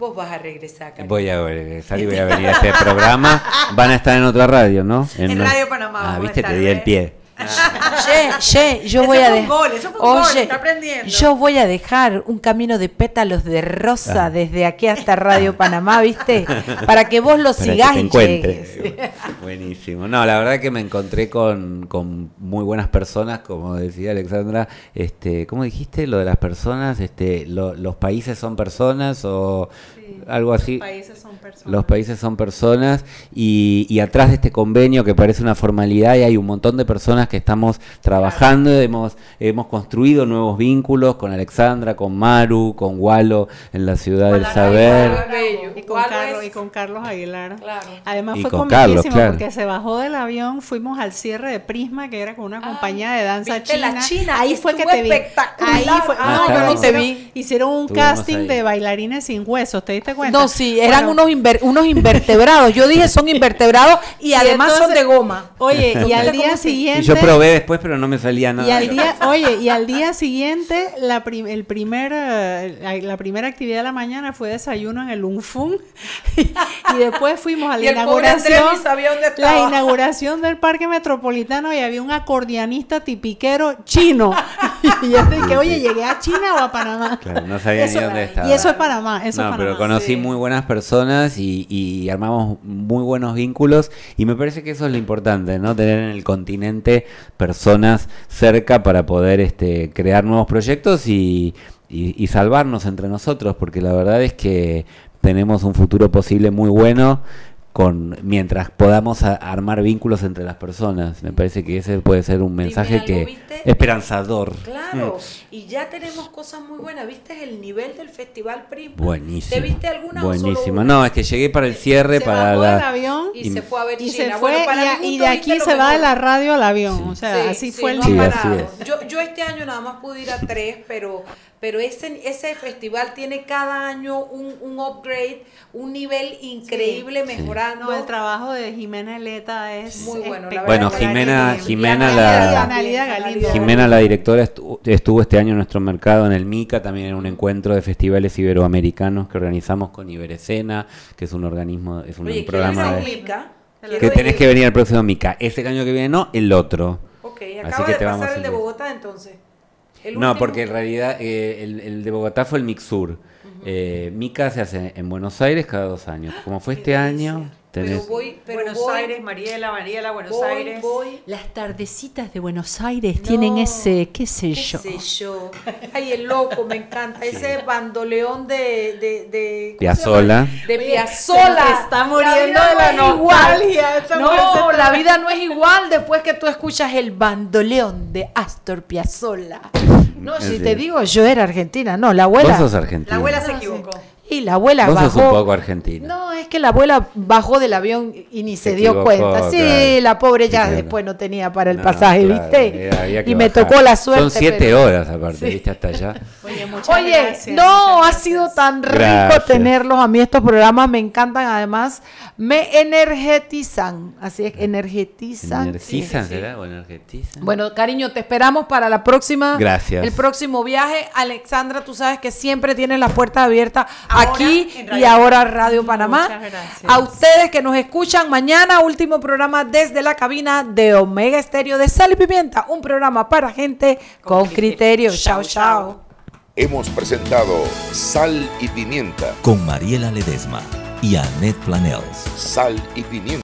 Vos vas a regresar. Voy a regresar y voy a venir a este programa. Van a estar en otra radio, ¿no? En, Radio Panamá. Ah, viste, te di el pie. Che, yo voy a dejar. Yo voy a dejar un camino de pétalos de rosa ah. desde aquí hasta Radio Panamá, ¿viste? Para que vos lo sigas y Buenísimo. No, la verdad que me encontré con, con, muy buenas personas, como decía Alexandra. Este, ¿Cómo dijiste lo de las personas? Este, ¿Los países son personas o algo así? Los países son personas. Los países son personas y, y atrás de este convenio que parece una formalidad y hay un montón de personas que estamos trabajando, hemos, hemos construido nuevos vínculos con Alexandra, con Maru, con Walo en la ciudad del saber. Y con, Carlos, y con Carlos Aguilar. Además fue comiquísimo porque se bajó del avión, fuimos al cierre de Prisma, que era con una ah, compañía de danza china. Ahí fue que te vi. Ahí fue, ah, no, yo no te vi. Hicieron un casting de bailarines sin huesos, ¿te diste cuenta? No, sí, eran unos, unos invertebrados. Yo dije son invertebrados y, además son de goma. Oye, y al día siguiente probé después, pero no me salía nada. Y al día, oye, y al día siguiente, la, el primer, eh, la, primera actividad de la mañana fue desayuno en el Unfun. y después fuimos a la inauguración. La inauguración del Parque Metropolitano y había un acordeanista tipiquero chino. y yo dije, oye, llegué a China o a Panamá. Claro, no sabía ni dónde estaba. Y eso es Panamá. Eso no, es pero conocí muy buenas personas y, y armamos muy buenos vínculos. Y me parece que eso es lo importante, ¿no? Tener en el continente personas cerca para poder este, crear nuevos proyectos y, y, salvarnos entre nosotros, porque la verdad es que tenemos un futuro posible muy bueno con mientras podamos armar vínculos entre las personas. Me parece que ese puede ser un mensaje que esperanzador. Claro, mm. y ya tenemos cosas muy buenas. ¿Viste el nivel del Festival Prisma? Buenísimo. ¿Te viste alguna Buenísimo. No, es que llegué para el cierre se para bajó la... avión y, se fue a ver y se fue y, de aquí se va de la radio al avión. O sea, así fue el Yo, yo este año nada más pude ir a tres, pero pero ese, ese festival tiene cada año un, un upgrade, un nivel increíble mejorando. el trabajo de Jimena Eleta es muy bueno. bueno, Jimena, Jimena, la, Jimena, la directora, estuvo, este año en nuestro mercado en el MICA, también en un encuentro de festivales iberoamericanos que organizamos con Iberescena, que es un organismo, es un programa de... Mica? Que tenés que venir al próximo MICA. Este año que viene no, el otro. Ok, acaba de pasar el de Bogotá entonces no, porque en realidad eh, el, de Bogotá fue el Mixur. Eh, Mica se hace en Buenos Aires cada dos años. Como fue este año, pero voy, Buenos Aires, Mariela, Mariela, Buenos Aires. Las tardecitas de Buenos Aires tienen ese, qué sé yo. Qué sé yo. Ay, el loco, me encanta. Ese bandoleón de... de, de Piazzola. De Piazzola. Está muriendo de la nostalgia. No, la vida no es igual después que tú escuchas el bandoleón de Astor Piazzola. No, si te digo, yo era argentina. No, la abuela... Vos sos argentina. La abuela se equivocó. Y la abuela Vos bajó. sos un poco argentina. No, es que la abuela bajó del avión y ni se, Se dio equivocó, cuenta. Sí, claro. la pobre ya después no tenía para el No, pasaje, claro, ¿viste? eh, había que Y me tocó la suerte. Son siete pero- horas aparte, Sí. ¿viste? Hasta allá. Oye, muchas Oye, gracias, no, ha sido tan rico tenerlos. A mí estos programas me encantan, además me energetizan. Así es, energetizan. ¿Energizan, Sí, sí. será? ¿O energetizan? Bueno, cariño, te esperamos para la próxima. Gracias. El próximo viaje. Alexandra, tú sabes que siempre tienes las puertas abiertas aquí en y Radio ahora Radio Panamá. Muchas gracias. A ustedes que nos escuchan mañana, último programa desde la cabina de Omega Estéreo de Sal y Pimienta. Un programa para gente con, criterio. Chao, chao. Hemos presentado Sal y Pimienta. Con Mariela Ledesma y Annette Planels. Sal y Pimienta.